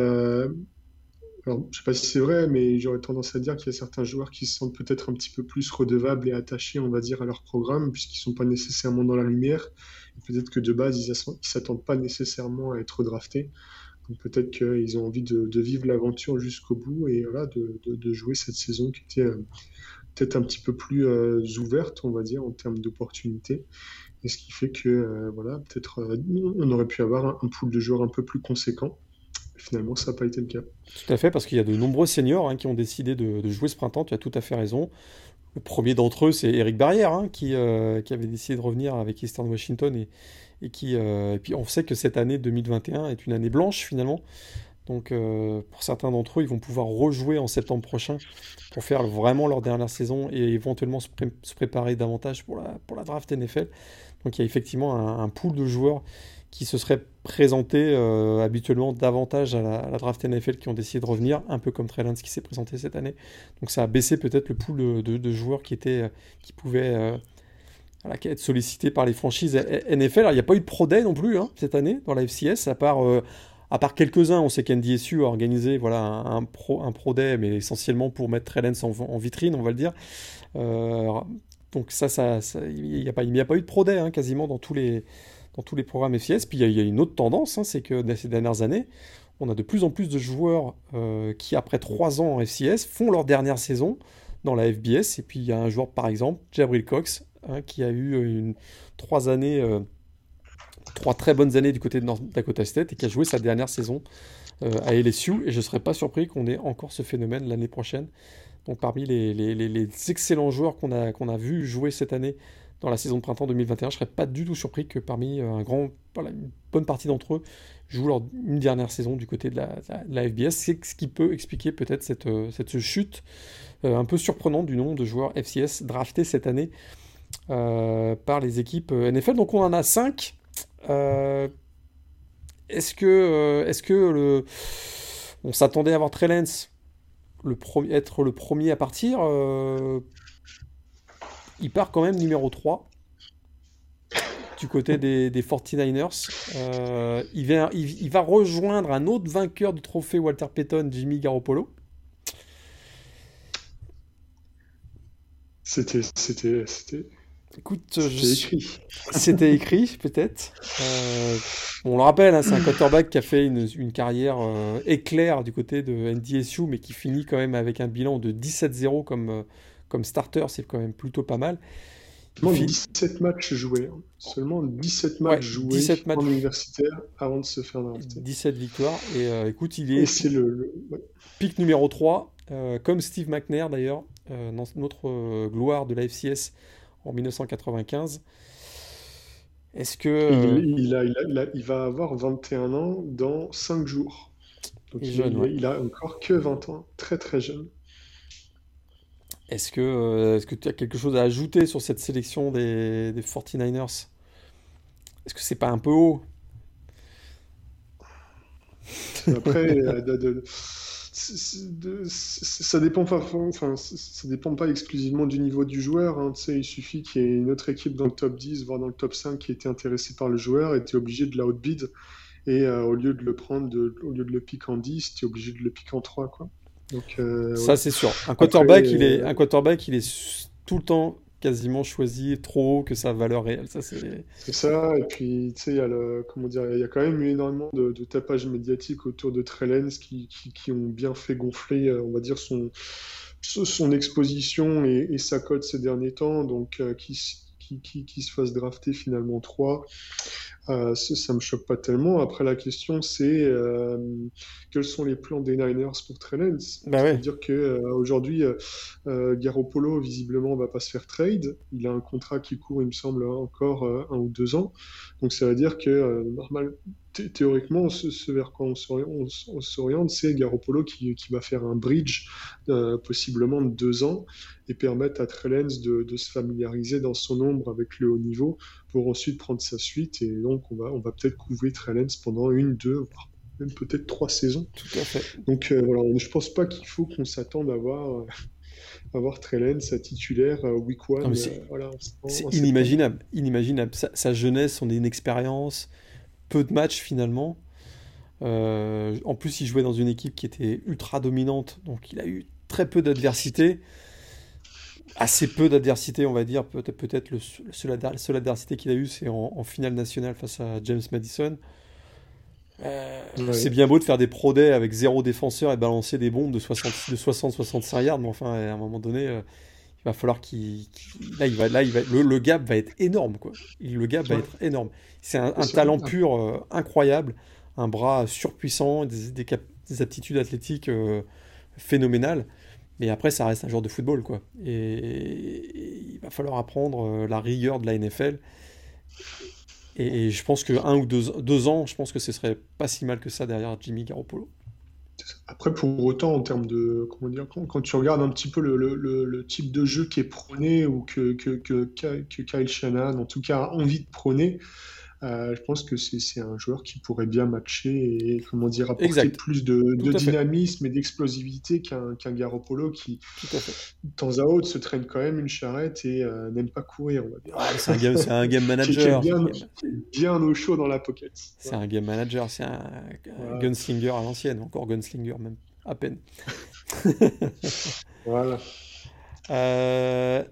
alors je sais pas si c'est vrai, mais j'aurais tendance à dire qu'il y a certains joueurs qui se sentent peut-être un petit peu plus redevables et attachés, on va dire, à leur programme, puisqu'ils sont pas nécessairement dans la lumière. Peut-être que de base, ils ne s'attendent pas nécessairement à être draftés. Donc peut-être qu'ils ont envie de, vivre l'aventure jusqu'au bout et voilà, de, jouer cette saison qui était euh, peut-être un petit peu plus euh, ouverte, on va dire, en termes d'opportunités. Et ce qui fait que, euh, voilà, peut-être on aurait pu avoir un, pool de joueurs un peu plus conséquent. Finalement, ça n'a pas été le cas. Tout à fait, parce qu'il y a de nombreux seniors hein, qui ont décidé de, jouer ce printemps. Tu as tout à fait raison. Le premier d'entre eux, c'est Eric Barrière, hein, qui, euh, qui, avait décidé de revenir avec Eastern Washington. Et, et qui, euh, et puis on sait que cette année 2021 est une année blanche finalement. Donc euh, pour certains d'entre eux, ils vont pouvoir rejouer en septembre prochain pour faire vraiment leur dernière saison et éventuellement se, préparer davantage pour la, pour la draft NFL. Donc il y a effectivement un, un pool de joueurs qui se seraient présentés euh, habituellement davantage à la, draft NFL qui ont décidé de revenir, un peu comme Trey qui s'est présenté cette année. Donc ça a baissé peut-être le pool de, joueurs qui, étaient, qui pouvaient euh, être sollicités par les franchises NFL. Alors il n'y a pas eu de Pro Day non plus hein, cette année dans la FCS, à part, euh, part quelques-uns. On sait qu'NDSU a organisé voilà, un, pro, un Pro Day, mais essentiellement pour mettre Trey en, en, vitrine, on va le dire. donc ça, ça, il n'y a, a pas eu de Pro Day hein, quasiment dans tous les dans tous les programmes FCS. Puis il y, a une autre tendance, hein, c'est que dans ces dernières années, on a de plus en plus de joueurs qui, après trois ans en FCS, font leur dernière saison dans la FBS. Et puis il y a un joueur, par exemple, Jabril Cox, hein, qui a eu une, trois années, trois très bonnes années du côté de North Dakota State et qui a joué sa dernière saison à LSU. Et je ne serais pas surpris qu'on ait encore ce phénomène l'année prochaine. Donc parmi les, excellents joueurs qu'on a, qu'on a vu jouer cette année dans la saison de printemps 2021, je serais pas du tout surpris que parmi euh, un grand, une bonne partie d'entre eux jouent leur, une dernière saison du côté de la, FBS. C'est ce qui peut expliquer peut-être cette, euh, cette, chute euh, un peu surprenante du nombre de joueurs FCS draftés cette année par les équipes NFL. Donc on en a 5. est-ce que, est-ce que le... on s'attendait à avoir Trey le être le premier à partir, il part quand même numéro 3 du côté des, 49ers. Euh, il, va rejoindre un autre vainqueur du trophée Walter Payton, Jimmy Garoppolo. C'était, c'était, c'était, Écoute, c'était écrit. C'était écrit, peut-être. Euh, on le rappelle, hein, c'est un quarterback qui a fait une, carrière euh, éclair du côté de NDSU, mais qui finit quand même avec un bilan de 17-0 comme, comme starter. C'est quand même plutôt pas mal. Seulement 17 matchs joués. Hein. Seulement 17 matchs joués 17 matchs... en universitaire avant de se faire drafter. 17 victoires. Et écoute, il est, c'est le, pic numéro 3, comme Steve McNair d'ailleurs, dans notre gloire de la FCS en 1995. Est-ce que. Il, a, il, va avoir 21 ans dans 5 jours. Donc il, a encore que 20 ans, très très jeune. Est-ce que euh, tu as quelque chose à ajouter sur cette sélection des, des 49ers Est-ce que c'est pas un peu haut? Après, de, ça dépend pas, dépend pas exclusivement du niveau du joueur. Hein. Il suffit qu'il y ait une autre équipe dans le top 10, voire dans le top 5, qui était intéressée par le joueur, et tu es obligé de la outbid. Et euh, au lieu de le prendre, au lieu de le piquer en 10, tu es obligé de le piquer en 3. Quoi. Donc, euh, ça, c'est sûr. Un quarterback, il est, un quarterback, il est tout le temps quasiment choisi trop haut que sa valeur réelle. Ça, c'est... c'est ça, et puis tu sais, il y a le, comment dire, il y a quand même eu énormément de, de tapage médiatique autour de Trellens qui, qui, qui, ont bien fait gonfler, euh, on va dire, son, son exposition et, et sa cote ces derniers temps, donc euh, qui, qui, qui, se fasse drafter finalement 3. Euh, ça, ne me choque pas tellement. Après, la question, c'est euh, quels sont les plans des Niners pour Trey bah C'est-à-dire qu'aujourd'hui, euh, euh, Garoppolo, visiblement, va pas se faire trade. Il a un contrat qui court, il me semble, encore un ou deux ans. Donc, ça veut dire que, normal, théoriquement, ce, vers quoi on s'oriente, c'est Garoppolo qui, qui, va faire un bridge, possiblement de deux ans, et permettre à Trellens de, de, se familiariser dans son ombre avec le haut niveau pour ensuite prendre sa suite. Et donc, on va, on va peut-être couvrir Trellens pendant une, deux, voire même peut-être trois saisons. Tout à fait. Donc, euh, voilà, je pense pas qu'il faut qu'on s'attende à voir. Euh, avoir Trellens, sa titulaire, euh, week one. C'est voilà, inimaginable. inimaginable. Sa, sa, jeunesse, son inexpérience, peu de matchs finalement. en plus, il jouait dans une équipe qui était ultra dominante, donc il a eu très peu d'adversité assez peu d'adversité, on va dire. Peut-être peut le, le seul, adversité qu'il a eu, c'est en, finale nationale face à James Madison. Euh, c'est bien beau de faire des pro avec zéro défenseur et balancer des bombes de 60-65 yards, mais enfin, à un moment donné, euh, il va falloir qu'il. là, il va, là il va, le, gap va être énorme. Quoi. Le gap va être énorme. C'est un, talent pur euh, incroyable, un bras surpuissant, des, des aptitudes athlétiques phénoménales. Mais après, ça reste un joueur de football, quoi. Et, il va falloir apprendre euh, la rigueur de la NFL. Et, je pense que un ou deux, ans, je pense que ce serait pas si mal que ça derrière Jimmy Garoppolo. Après, pour autant, en termes de. Comment dire Quand, tu regardes un petit peu le, type de jeu qui est prôné ou que, Kyle Shanahan, en tout cas, a envie de prôner, euh, je pense que c'est un joueur qui pourrait bien matcher et comment dire apporter plus de, dynamisme et d'explosivité qu'un Garoppolo qui de temps à autre se traîne quand même une charrette et euh, n'aime pas courir. c'est un game, un game [laughs] manager. qui, est bien, au chaud dans la pocket. C'est un game manager, c'est un, gunslinger à l'ancienne, encore gunslinger même à peine. [laughs] voilà. Euh,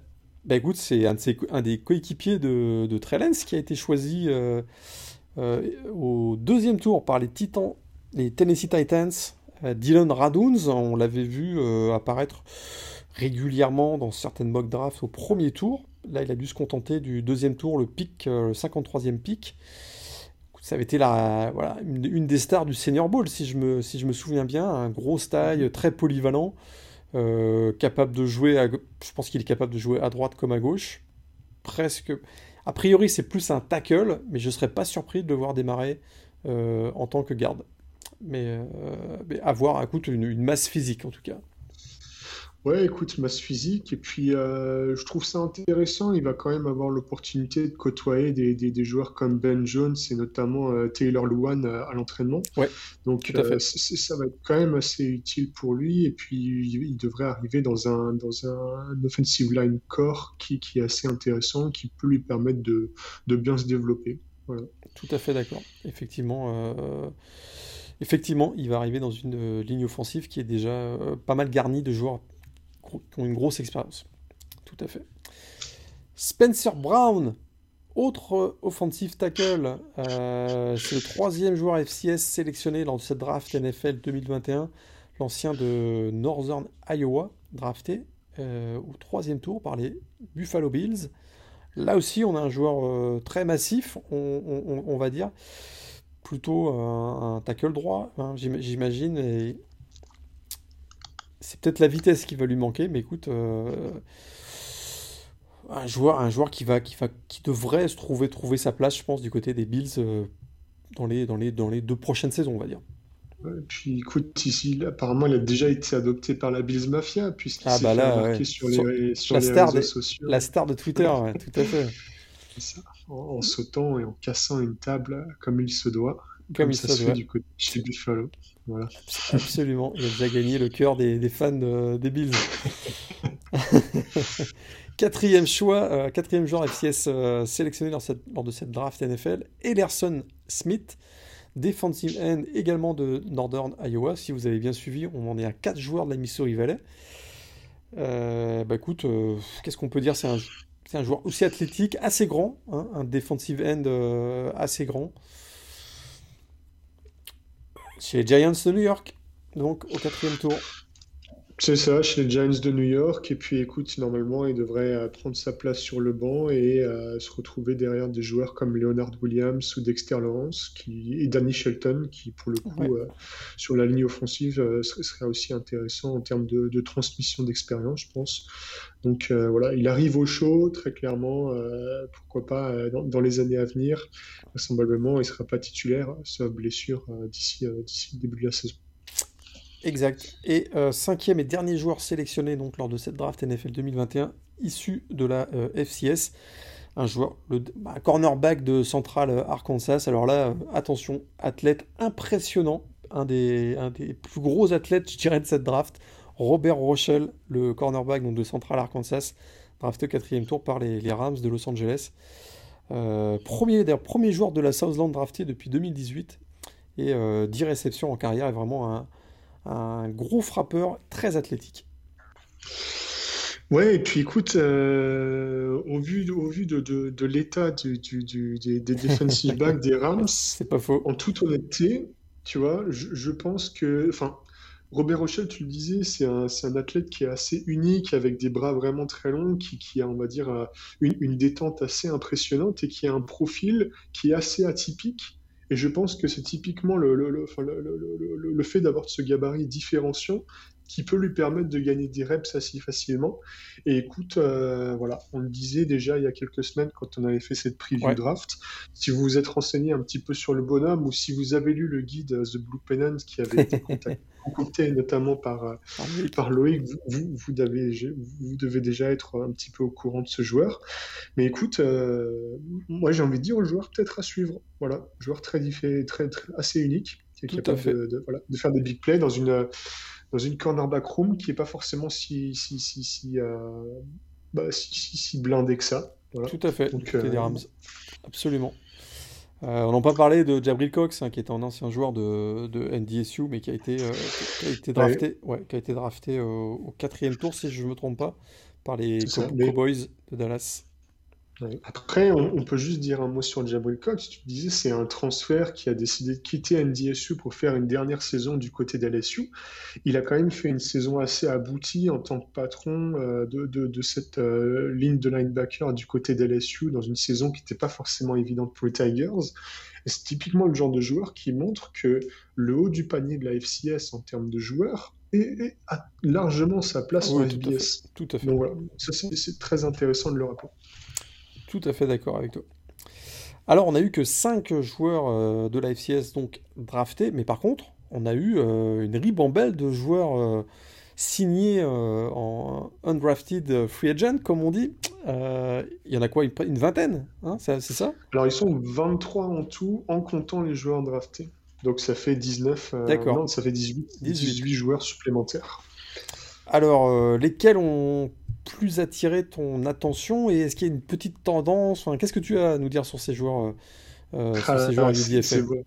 bah écoute, c'est un, un, des coéquipiers de, de Trellens qui a été choisi euh, euh, au deuxième tour par les Titans les Tennessee Titans, Dylan Raduns, on l'avait vu apparaître régulièrement dans certaines mock drafts au premier tour. Là, il a dû se contenter du deuxième tour, le pic, le 53e pic. Ça avait été la, voilà, une, des stars du Senior Bowl, si je me, si je me souviens bien. Un gros taille, très polyvalent, capable de jouer, à, je pense qu'il est capable de jouer à droite comme à gauche. Presque, a priori, c'est plus un tackle, mais je serais pas surpris de le voir démarrer euh, en tant que garde. Mais, euh, avoir, écoute, une, masse physique en tout cas. Ouais, écoute, masse physique. Et puis, euh, je trouve ça intéressant. Il va quand même avoir l'opportunité de côtoyer des, des, joueurs comme Ben Jones et notamment euh, Taylor Luan euh, à, l'entraînement. Ouais, Donc, ça va être quand même assez utile pour lui. Et puis, il, devrait arriver dans un, dans un offensive line core qui, qui, est assez intéressant, qui peut lui permettre de, de bien se développer. Voilà. Tout à fait d'accord. Effectivement. Effectivement, il va arriver dans une ligne offensive qui est déjà pas mal garnie de joueurs qui ont une grosse expérience. Tout à fait. Spencer Brown, autre offensive tackle, euh, c'est le troisième joueur FCS sélectionné lors de cette draft NFL 2021, l'ancien de Northern Iowa, drafté euh, au troisième tour par les Buffalo Bills. Là aussi, on a un joueur euh, très massif, on, va dire, plutôt un, tackle droit, hein, j'imagine, c'est peut-être la vitesse qui va lui manquer, mais écoute, euh, un joueur, un joueur qui va, qui va, qui devrait se trouver, trouver sa place, je pense, du côté des Bills euh, dans les, dans les, dans les deux prochaines saisons, on va dire. Et puis écoute, ici, apparemment, il a déjà été adopté par la Bills Mafia, puisqu'il ah, s'est bah là, sur, les, sur la les star réseaux sociaux. La star de Twitter, tout à fait. [laughs] En, sautant et en cassant une table comme il se doit. Comme, il ça se, fait du côté chez Buffalo. Absolument, il a déjà gagné le cœur des, fans des Bills. [laughs] quatrième choix, euh, quatrième joueur FCS euh, sélectionné lors de cette draft NFL, Ederson Smith, defensive end également de Northern Iowa. Si vous avez bien suivi, on en est à quatre joueurs de la Missouri Valley. Euh, bah écoute, qu'est-ce qu'on peut dire? C'est un, joueur aussi athlétique, assez grand, hein, un defensive end assez grand. Chez les Giants de New York, donc au quatrième tour. C'est ça, chez les Giants de New York. Et puis écoute, normalement, il devrait euh, prendre sa place sur le banc et euh, se retrouver derrière des joueurs comme Leonard Williams ou Dexter Lawrence qui... et Danny Shelton, qui pour le coup, euh, sur la ligne offensive, serait, aussi intéressant en termes de, transmission d'expérience, je pense. Donc voilà, il arrive au show, très clairement. pourquoi pas dans, les années à venir. Vraisemblablement, il ne sera pas titulaire, sauf blessure d'ici d'ici le début de la saison. Exact. Et euh, cinquième et dernier joueur sélectionné donc lors de cette draft NFL 2021, issu de la euh, FCS, un joueur, bah, cornerback de Central euh, Arkansas. Alors là, attention, athlète impressionnant, un des, plus gros athlètes, je dirais, de cette draft. Robert Rochelle, le cornerback de Central Arkansas, drafté quatrième tour par les, Rams de Los Angeles. premier, premier joueur de la Southland drafté depuis 2018 et 10 réceptions en carrière, est vraiment un, un gros frappeur très athlétique. Ouais, et puis écoute, euh, au vu, au vu de, de, l'état du, du, des, des defensive backs des [laughs] Rams, c'est pas faux. En toute honnêteté, tu vois, je, je pense que, enfin, Robert Rochelle, tu le disais, c'est un, un, athlète qui est assez unique, avec des bras vraiment très longs, qui, qui a, on va dire, euh, une, une, détente assez impressionnante et qui a un profil qui est assez atypique. Et je pense que c'est typiquement le, le, le, le fait d'avoir ce gabarit différenciant qui peut lui permettre de gagner des reps assez facilement. Et écoute, euh, voilà, on le disait déjà il y a quelques semaines quand on avait fait cette preview draft. Si vous vous êtes renseigné un petit peu sur le bonhomme ou si vous avez lu le guide euh, The Blue Pennant qui avait été [laughs] concocté notamment par, euh, par Loïc, vous, vous, devez, vous devez déjà être un petit peu au courant de ce joueur. Mais écoute, moi j'ai envie de dire au joueur peut-être à suivre. Voilà, joueur très, différent, très, très assez unique qui est capable de, voilà, de, faire des big plays dans une dans une cornerback room qui n'est pas forcément si, si, si, si, euh, bah, si, si, blindée que ça. Tout à fait, Donc, euh... Rams. Absolument. Euh, on n'a pas parlé de Jabril Cox, hein, qui est un ancien joueur de, de NDSU, mais qui a été, euh, qui a été drafté, ouais. qui a été drafté au quatrième tour, si je ne me trompe pas, par les Cowboys de Dallas. Après, on, peut juste dire un mot sur Jabril Cox. Tu disais, c'est un transfert qui a décidé de quitter NDSU pour faire une dernière saison du côté d'LSU. Il a quand même fait une saison assez aboutie en tant que patron euh, de, cette euh, ligne de linebacker du côté d'LSU dans une saison qui n'était pas forcément évidente pour les Tigers. C'est typiquement le genre de joueur qui montre que le haut du panier de la FCS en termes de joueurs et, a largement sa place en FBS. Tout à fait. Donc voilà, ça c'est très intéressant de le rappeler. Tout à fait d'accord avec toi. Alors, on a eu que 5 joueurs euh, de la FCS donc draftés, mais par contre, on a eu euh, une ribambelle de joueurs euh, signés en undrafted free agent, comme on dit. Il y en a quoi Une, vingtaine hein, C'est ça? Alors, ils sont 23 en tout, en comptant les joueurs draftés. Donc, ça fait 19. D'accord. ça fait 18, 18 joueurs supplémentaires. Alors, lesquels ont plus attiré ton attention et est-ce qu'il y a une petite tendance Qu'est-ce que tu as à nous dire sur ces joueurs, euh, euh sur ah, ces joueurs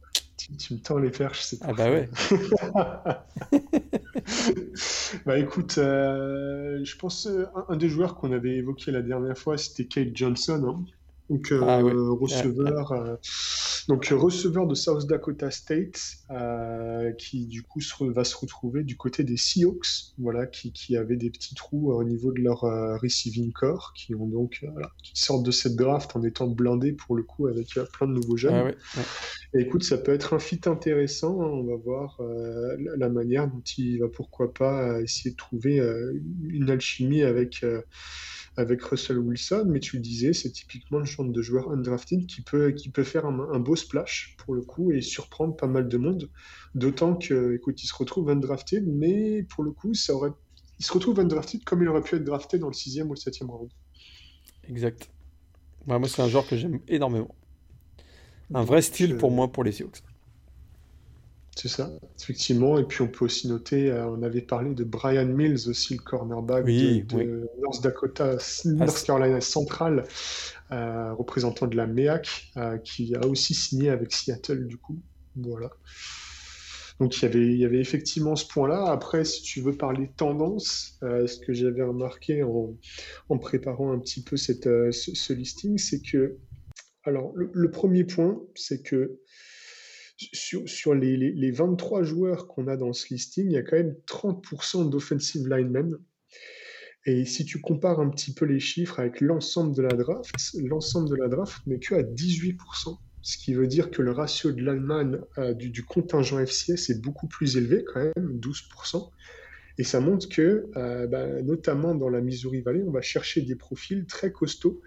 tu, me tends les perches, c'est Ah bah ouais. [laughs] bah écoute, euh, je pense euh, un, des joueurs qu'on avait évoqué la dernière fois, c'était Kate Johnson. Hein. Donc, euh, ah receveur, euh, donc receveur de South Dakota State, euh, qui du coup va se retrouver du côté des Seahawks, voilà, qui, qui avaient des petits trous au niveau de leur receiving core, qui ont donc qui sortent de cette draft en étant blindés pour le coup avec plein de nouveaux jeunes. Ah Et écoute, ça peut être un fit intéressant. Hein. on va voir la, manière dont il va pourquoi pas essayer de trouver une alchimie avec avec Russell Wilson, mais tu le disais, c'est typiquement le genre de joueur undrafted qui peut, qui peut faire un, beau splash pour le coup et surprendre pas mal de monde. D'autant que, écoute, il se retrouve undrafted, mais pour le coup, ça aurait... il se retrouve undrafted comme il aurait pu être drafté dans le sixième ou le septième round. Exact. moi, c'est un joueur que j'aime énormément. Un vrai style pour moi pour les Sioux. C'est ça, effectivement. Et puis on peut aussi noter, euh, on avait parlé de Brian Mills aussi, le cornerback de, North Dakota, North Carolina Central, euh, représentant de la MEAC, euh, qui a aussi signé avec Seattle du coup. Voilà. Donc il y avait, il y avait effectivement ce point-là. Après, si tu veux parler tendance, ce que j'avais remarqué en, en, préparant un petit peu cette, ce, listing, c'est que, alors le premier point, c'est que sur, les, 23 joueurs qu'on a dans ce listing, il y a quand même 30% d'offensive linemen. Et si tu compares un petit peu les chiffres avec l'ensemble de la draft, l'ensemble de la draft n'est que à 18%. Ce qui veut dire que le ratio de l'Allemagne euh, du, contingent FCS est beaucoup plus élevé, quand même, 12%. Et ça montre que, euh, bah, notamment dans la Missouri Valley, on va chercher des profils très costauds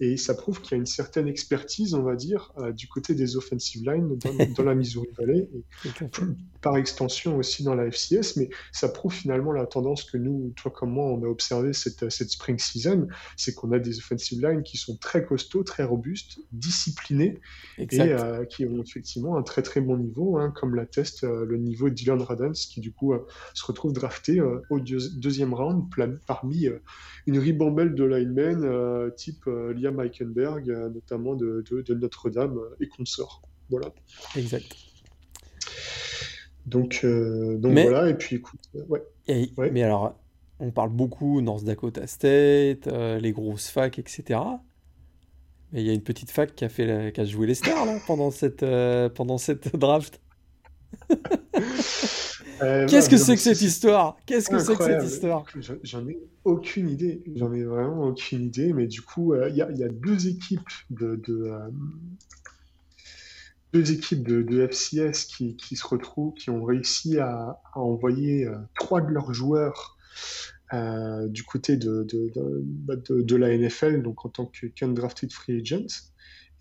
et ça prouve qu'il y a une certaine expertise, on va dire, euh, du côté des offensive lines dans, [laughs] la Missouri Valley, et par extension aussi dans la FCS, mais ça prouve finalement la tendance que nous, toi comme moi, on a observé cette, cette spring season, c'est qu'on a des offensive lines qui sont très costauds, très robustes, disciplinés, et euh, qui ont effectivement un très très bon niveau, hein, comme l'atteste euh, le niveau de Dylan Radens, qui du coup se retrouve drafté au deuxième round parmi une ribambelle de linemen type Liam Mike euh, notamment de, Notre-Dame euh, et consorts. Voilà. Exact. Donc, euh, donc voilà, et puis écoute, ouais. Mais alors, on parle beaucoup North Dakota State, les grosses facs, etc. Mais il y a une petite fac qui a, fait qui a joué les stars là, pendant, cette, pendant cette draft. [laughs] Euh, Qu'est-ce que c'est que cette histoire? Qu'est-ce que c'est que cette histoire? J'en ai aucune idée. J'en ai vraiment aucune idée. Mais du coup, euh, il y, a deux équipes de, euh, deux équipes de, FCS qui, se retrouvent, qui ont réussi à, envoyer trois de leurs joueurs du côté de, bah, de, la NFL, donc en tant qu'undrafted free agent.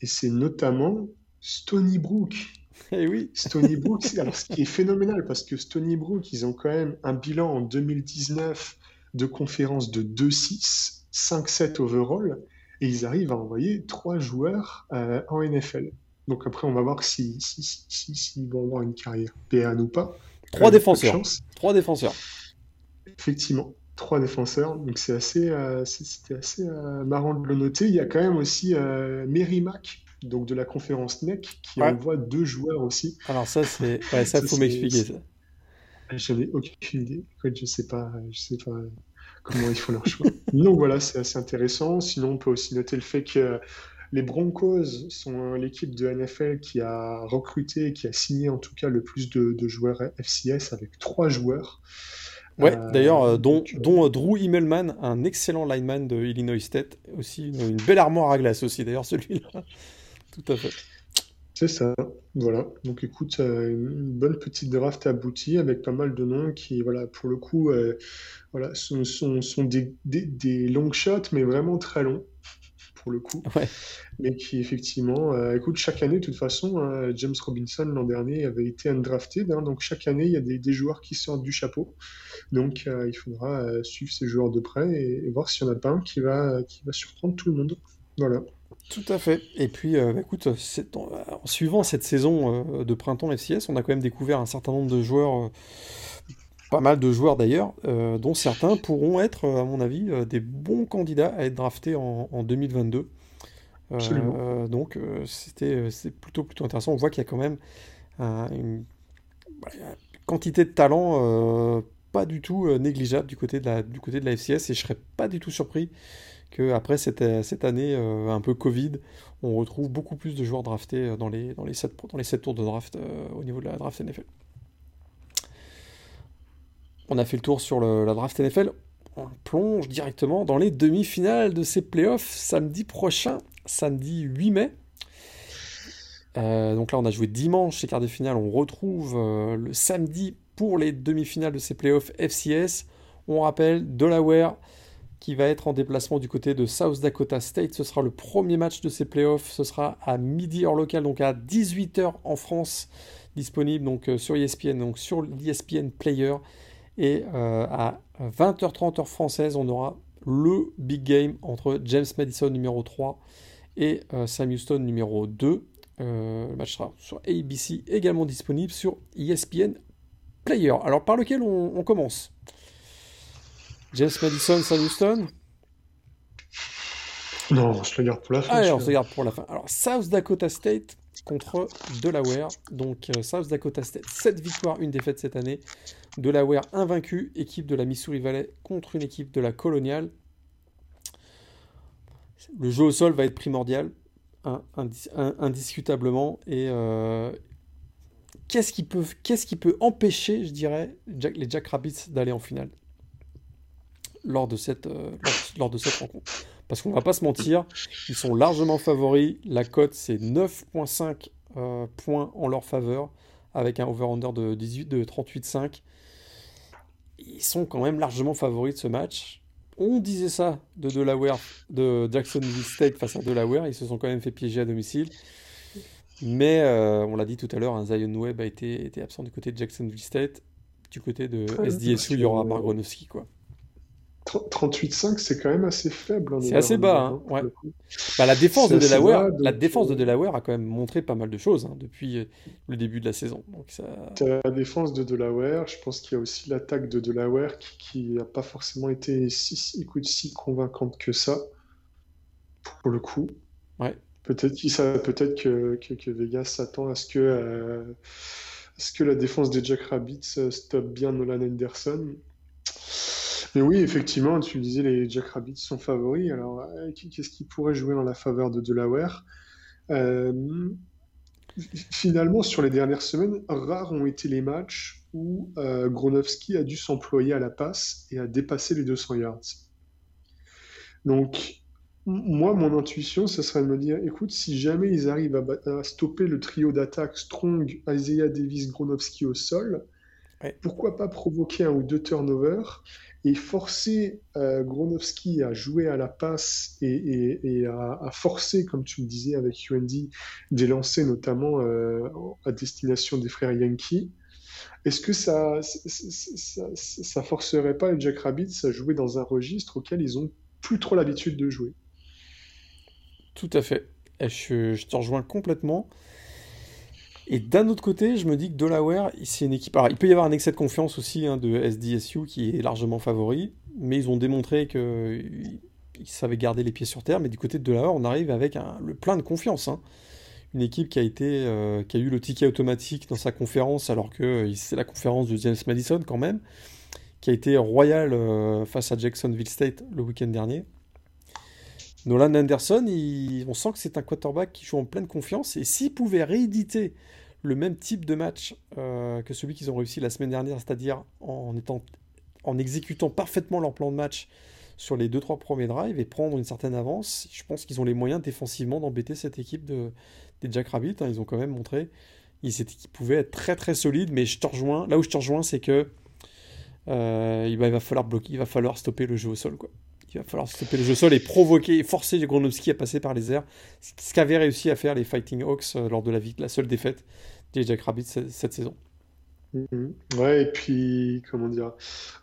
Et c'est notamment Stony Brook [laughs] eh oui. Stony Brook, [laughs] alors ce qui est phénoménal, parce que Stony Brook, ils ont quand même un bilan en 2019 de conférence de 2-6, 5-7 overall, et ils arrivent à envoyer trois joueurs euh, en NFL. Donc après, on va voir s'ils si, si, si, vont avoir une carrière PA ou pas. Trois défenseurs. Trois défenseurs. Effectivement, trois défenseurs. Donc c'est assez, euh, c'était assez euh, marrant de le noter. Il y a quand même aussi Merrimack donc de la conférence NEC, qui envoie deux joueurs aussi. Alors ça, c'est... ça, faut m'expliquer ça. J'en ai aucune idée. je sais pas, je sais pas comment ils font leur choix. [laughs] Donc voilà, c'est assez intéressant. Sinon, on peut aussi noter le fait que les Broncos sont l'équipe de NFL qui a recruté, qui a signé en tout cas le plus de, joueurs FCS avec trois joueurs. Ouais, euh, d'ailleurs, euh, dont, dont euh, Drew Himmelman, un excellent lineman de Illinois State, aussi une, belle armoire à glace aussi, d'ailleurs [laughs] celui-là. Tout à fait. C'est ça, voilà. Donc écoute, une bonne petite draft aboutie avec pas mal de noms qui, voilà, pour le coup, voilà, sont, sont, sont des, des, des, long shots, mais vraiment très longs pour le coup. Mais qui, effectivement, euh, écoute, chaque année, de toute façon, hein, James Robinson, l'an dernier, avait été undrafted. Hein, donc, chaque année, il y a des, joueurs qui sortent du chapeau. Donc, euh, il faudra euh, suivre ces joueurs de près et, voir s'il n'y en a pas un qui va, qui va surprendre tout le monde. Voilà. Tout à fait. Et puis, bah, écoute, en, en, suivant cette saison de printemps FCS, on a quand même découvert un certain nombre de joueurs pas mal de joueurs d'ailleurs, euh, dont certains pourront être, à mon avis, euh, des bons candidats à être draftés en, 2022. Euh, donc c'était c'est plutôt plutôt intéressant. On voit qu'il y a quand même une, quantité de talent pas du tout négligeable du côté de la du côté de la FCS et je serais pas du tout surpris que après cette, cette année un peu Covid, on retrouve beaucoup plus de joueurs draftés dans les dans les 7 dans les sept tours de draft au niveau de la draft NFL. On a fait le tour sur la draft NFL. On plonge directement dans les demi-finales de ces playoffs samedi prochain, samedi 8 mai. Euh, donc là, on a joué dimanche ces quarts de finale. On retrouve euh, le samedi pour les demi-finales de ces playoffs FCS. On rappelle Delaware qui va être en déplacement du côté de South Dakota State. Ce sera le premier match de ces playoffs. Ce sera à midi heure locale, donc à 18h en France, disponible donc euh, sur ESPN, donc sur l'ESPN Player. Et euh, à 20h30 heure française, on aura le big game entre James Madison numéro 3 et euh, Sam Houston numéro 2. Euh, le match sera sur ABC, également disponible sur ESPN Player. Alors par lequel on, commence? James Madison, Sam Houston Non, on se le garde pour la fin. Allez, on se garde pour la fin. Alors South Dakota State contre Delaware. Donc South Dakota State, 7 victoires, une défaite cette année. Delaware invaincu, équipe de la Missouri Valley contre une équipe de la Colonial. Le jeu au sol va être primordial, indiscutablement. Et euh, qu'est-ce qui, peut, qu'est-ce qui peut empêcher, je dirais, les Jack Rabbits d'aller en finale? Lors de cette, euh, lors, de cette rencontre Parce qu'on va pas se mentir, ils sont largement favoris. La cote, c'est 9,5 euh, points en leur faveur, avec un over-under de, 18, de 38,5 ils sont quand même largement favoris de ce match. On disait ça de Delaware, de Jacksonville State face à Delaware, ils se sont quand même fait piéger à domicile. Mais euh, on l'a dit tout à l'heure, un Zion Webb a été, été, absent du côté de Jacksonville State. Du côté de SDSU, il y aura Margronowski. Quoi. 38,5, c'est quand même assez faible. Hein, c'est assez bas. Hein, ouais. bah, la défense, de Delaware, la défense de euh, Delaware a quand même montré pas mal de choses hein, depuis euh, le début de la saison. Donc ça... La défense de Delaware, je pense qu'il y a aussi l'attaque de Delaware qui n'a pas forcément été si, écoute, si convaincante que ça, pour le coup. Ouais. Peut-être peut que, que, que, Vegas s'attend à ce que, euh, la défense des Jack Rabbits stoppe bien Nolan Anderson. Mais oui, effectivement, tu disais les Jack Rabbits sont favoris. Alors, euh, qu'est-ce qui pourrait jouer en la faveur de Delaware? Euh, Finalement, sur les dernières semaines, rares ont été les matchs où euh, Gronowski a dû s'employer à la passe et a dépassé les 200 yards. Donc, moi, mon intuition, ce serait de me dire, écoute, si jamais ils arrivent à, stopper le trio d'attaque Strong, Isaiah Davis, Gronowski au sol, pourquoi pas provoquer un ou deux turnovers? Et forcer euh, Gronowski à jouer à la passe et, à, forcer, comme tu le disais avec UND, des lancers notamment euh, à destination des frères Yankee. Est-ce que ça, ça, forcerait pas les Jack Rabbits à jouer dans un registre auquel ils ont plus trop l'habitude de jouer? Tout à fait. Je, je te rejoins complètement. Et d'un autre côté, je me dis que Delaware, c'est une équipe. Alors, il peut y avoir un excès de confiance aussi hein, de SDSU qui est largement favori, mais ils ont démontré qu'ils savaient garder les pieds sur terre. Mais du côté de Delaware, on arrive avec le plein de confiance. Hein. Une équipe qui a, été, euh, qui a eu le ticket automatique dans sa conférence, alors que euh, c'est la conférence de James Madison quand même, qui a été royal face à Jacksonville State le week-end dernier. Nolan Anderson, on sent que c'est un quarterback qui joue en pleine confiance. Et s'il pouvait rééditer le même type de match euh, que celui qu'ils ont réussi la semaine dernière, c'est-à-dire en, étant, en exécutant parfaitement leur plan de match sur les 2-3 premiers drives et prendre une certaine avance, je pense qu'ils ont les moyens défensivement d'embêter cette équipe de, des Jack Rabbit. Hein. ils ont quand même montré qu'ils pouvaient être très très solides, mais je te rejoins. Là où je te rejoins, c'est que euh, il, va, falloir bloquer, il va falloir stopper le jeu au sol. Quoi. Il va falloir stopper le jeu sol et provoquer, forcer Gronowski à passer par les airs. Ce qu'avaient réussi à faire les Fighting Hawks euh, lors de la, seule défaite des Jack Rabbits cette, saison. Mhm. Ouais, et puis, comment dire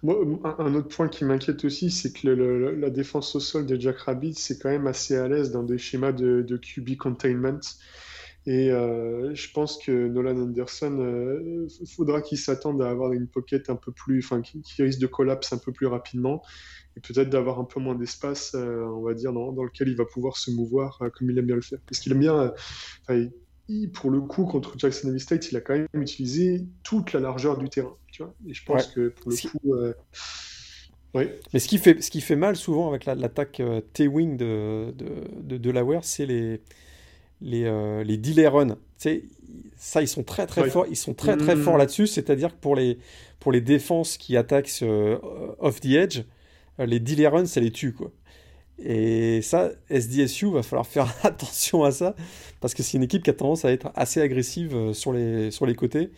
Un autre point qui m'inquiète aussi, c'est que la défense au sol des Jack Rabbits, c'est quand même assez à l'aise dans des schémas de, QB containment. Et euh, je pense que Nolan Anderson, euh, faudra qu'il s'attende à avoir une pocket un peu plus, enfin, qui, risque de collapse un peu plus rapidement et peut-être d'avoir un peu moins d'espace, euh, on va dire, dans, lequel il va pouvoir se mouvoir euh, comme il aime bien le faire. Parce qu'il aime bien, pour le coup, contre Jacksonville State, il a quand même utilisé toute la largeur du terrain. Tu vois et je pense que pour le coup. Oui. Mais ce qui, fait, ce qui fait mal souvent avec l'attaque T-Wing de, de, de Delaware, c'est les, les, les delay runs. ça, ils sont très très forts. Ils sont très très mm. forts là-dessus. C'est-à-dire que pour les, pour les défenses qui attaquent off the edge, euh, les dealer runs, ça les tue, quoi. Et ça, SDSU, va falloir faire [laughs] attention à ça, parce que c'est une équipe qui a tendance à être assez agressive euh, sur les, sur les côtés.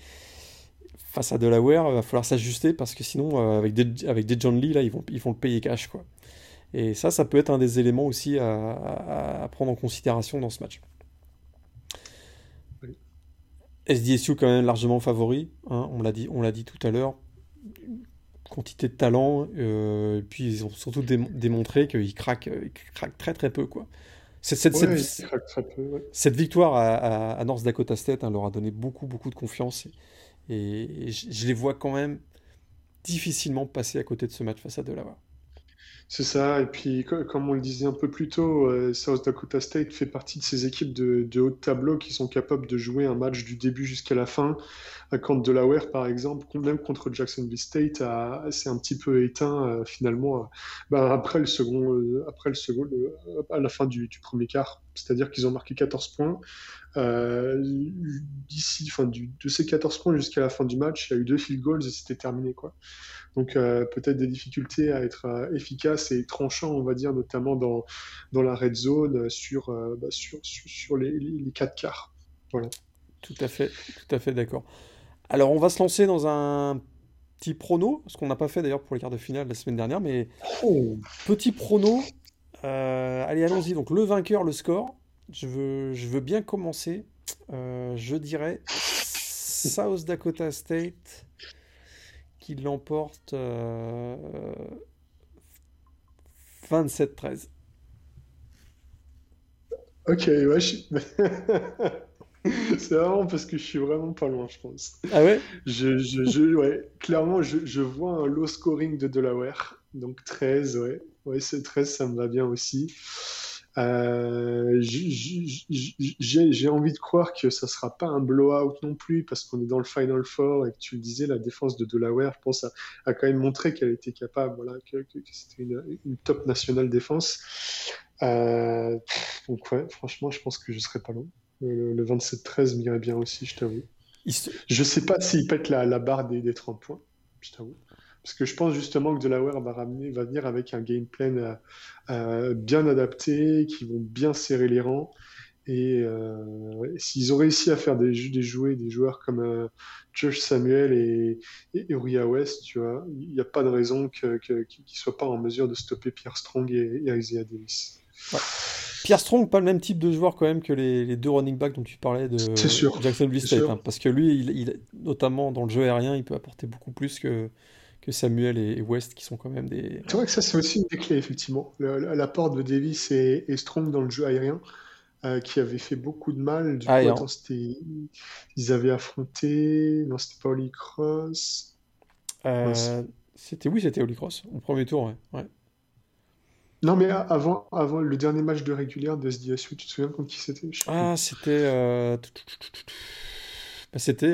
Face à Delaware, il va falloir s'ajuster, parce que sinon, euh, avec des, avec des John Lee, là, ils vont, ils vont le payer cash, quoi. Et ça, ça peut être un des éléments aussi à, prendre en considération dans ce match. SDSU quand même largement favori, hein, on l'a dit, on l'a dit tout à l'heure quantité de talent, euh, et puis ils ont surtout démontré qu'ils craquent, ils craquent très très peu. Quoi. Cette, cette, cette, victoire à, North Dakota State hein, leur a donné beaucoup beaucoup de confiance, et, je, les vois quand même difficilement passer à côté de ce match face à Delaware. C'est ça, et puis comme on le disait un peu plus tôt, euh, South Dakota State fait partie de ces équipes de, haut de tableau qui sont capables de jouer un match du début jusqu'à la fin. Quand Delaware, par exemple, même contre Jacksonville State, c'est un petit peu éteint euh, finalement ben, après le second, après le second à la fin du premier quart. C'est-à-dire qu'ils ont marqué 14 points. D'ici, enfin, de ces 14 points jusqu'à la fin du match, il y a eu deux field goals et c'était terminé. Quoi. Donc euh, peut-être des difficultés à être euh, efficace et tranchant, on va dire, notamment dans, dans la red zone euh, sur, bah, sur, sur, les, les, quatre quarts. Voilà. Tout à fait, tout à fait d'accord. Alors on va se lancer dans un petit prono, ce qu'on n'a pas fait d'ailleurs pour les quarts de finale la semaine dernière, mais oh. petit prono. allez, allons-y. Donc le vainqueur, le score. Je veux, je veux bien commencer. je dirais South Dakota State qui l'emporte 27-13. Ok, ouais, [laughs] c'est vraiment parce que je suis vraiment pas loin, je pense. Ah ouais? Je, je, ouais, Clairement, je, je, vois un low scoring de Delaware. Donc 13, ouais. Ouais, c'est 13, ça me va bien aussi. Euh, j'ai envie de croire que ça sera pas un blowout non plus parce qu'on est dans le Final Four et que tu le disais, la défense de Delaware, je pense, a, quand même montré qu'elle était capable, voilà, que, c'était une, top nationale défense. Euh, donc ouais, franchement, je pense que je serais pas long. Le, 27-13 m'irait bien aussi, je t'avoue. Je sais pas s'il pète la, la barre des, des 30 points, je t'avoue. Parce que je pense justement que Delaware va, ramener, va venir avec un game plan euh, euh, bien adapté, qui vont bien serrer les rangs. Et euh, s'ils ont réussi à faire des, des jouets, des joueurs comme Josh Samuel et, et, Uriah West, tu vois, il n'y a pas de raison qu'ils ne soient pas en mesure de stopper Pierre Strong et, Isaiah Davis. Pierre Strong, pas le même type de joueur quand même que les, deux running backs dont tu parlais de Jacksonville State. Hein, parce que lui, il, notamment dans le jeu aérien, il peut apporter beaucoup plus que, Samuel et West qui sont quand même des. C'est vrai que ça, c'est aussi une des clés, effectivement. L'apport de Davis et, Strong dans le jeu aérien, euh, qui avait fait beaucoup de mal. Du ah, coup, ils avaient affronté. Non, c'était pas Holy Cross. Euh, c'était oui, c'était Holy Cross, au premier tour, ouais. Non, mais avant, avant le dernier match de régulière de SDSU, tu te souviens contre qui c'était? Ah, c'était. Euh, bah, c'était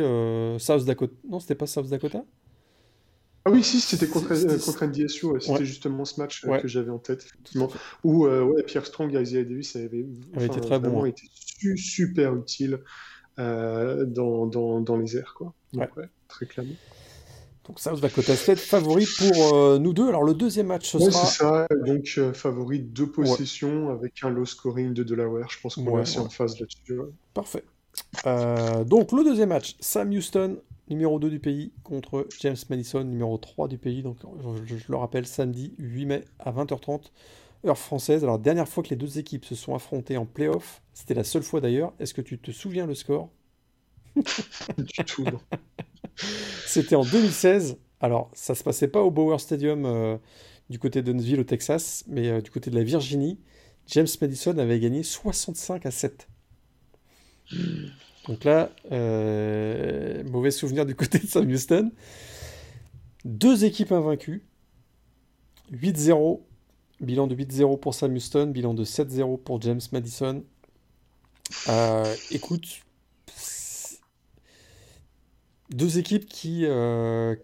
South Dakota. Non, c'était pas South Dakota? Ah oui, si, c'était contre, euh, contre NDSU, c'était justement ce match que j'avais en tête, effectivement. Où ouais, Pierre Strong et Isaiah Davis avaient, été très bon, été super utile dans, dans, dans, les airs, quoi. Donc, très clairement. Donc South Dakota State favori pour euh, nous deux. Alors le deuxième match ce ouais, sera. c'est ça. Donc euh, favori de possession avec un low scoring de Delaware. Je pense qu'on ouais, est en phase là-dessus. Parfait. Euh, donc le deuxième match, Sam Houston, numéro 2 du pays, contre James Madison, numéro 3 du pays. Donc je, je le rappelle, samedi 8 mai à 20h30, heure française. Alors dernière fois que les deux équipes se sont affrontées en playoff, c'était la seule fois d'ailleurs. Est-ce que tu te souviens le score? [laughs] Du tout. [laughs] C'était en 2016. Alors, ça se passait pas au Bauer Stadium euh, du côté de Huntsville au Texas, mais euh, du côté de la Virginie. James Madison avait gagné 65 à 7. Donc là, euh, mauvais souvenir du côté de Sam Houston. Deux équipes invaincues. 8-0. Bilan de 8-0 pour Sam Houston. Bilan de 7-0 pour James Madison. écoute, deux équipes qui, euh,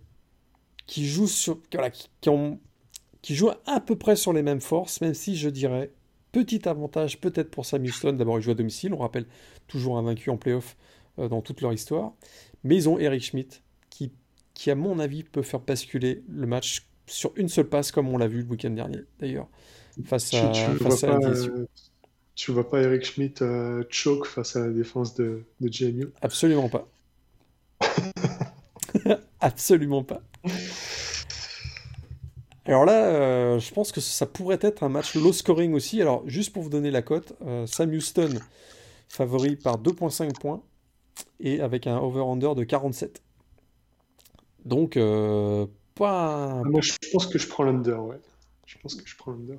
jouent sur, voilà, qui jouent à peu près sur les mêmes forces, même si je dirais petit avantage peut-être pour Sam Houston. D'abord, ils jouent à domicile, on rappelle toujours un vaincu en playoff euh, dans toute leur histoire. Mais ils ont Eric Schmidt qui, qui, à mon avis, peut faire basculer le match sur une seule passe, comme on l'a vu le week-end dernier d'ailleurs, face à, tu, face à pas, Tu vois pas Eric Schmidt euh, choke face à la défense de, de JMU Absolument pas. [laughs] Absolument pas. Alors là, euh, je pense que ça pourrait être un match low scoring aussi. Alors, juste pour vous donner la cote, euh, Sam Houston favori par 2,5 points et avec un over-under de 47. Donc, euh, pas. Ah, moi, je pense que je prends l'under, ouais. Je pense que je prends l'under.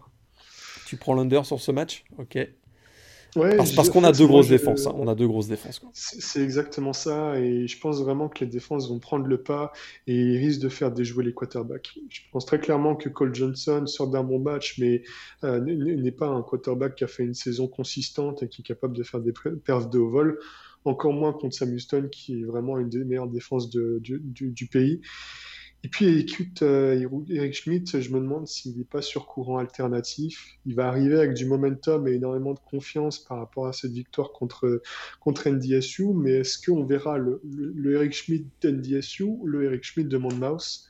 Tu prends l'under sur ce match? Ok parce, qu'on a deux grosses défenses. Hein. On a deux grosses défenses. C'est exactement ça. Et je pense vraiment que les défenses vont prendre le pas et ils risquent de faire déjouer les quarterbacks. Je pense très clairement que Cole Johnson sort d'un bon match, mais euh, n'est pas un quarterback qui a fait une saison consistante et qui est capable de faire des perfs de haut vol. Encore moins contre Sam Houston, qui est vraiment une des meilleures défenses de, du, du pays. Et puis, écoute, euh, Eric Schmidt, je me demande s'il n'est pas sur courant alternatif. Il va arriver avec du momentum et énormément de confiance par rapport à cette victoire contre, contre NDSU. Mais est-ce qu'on verra le, le, Eric Schmidt d'NDSU ou le Eric Schmidt de Monmouth?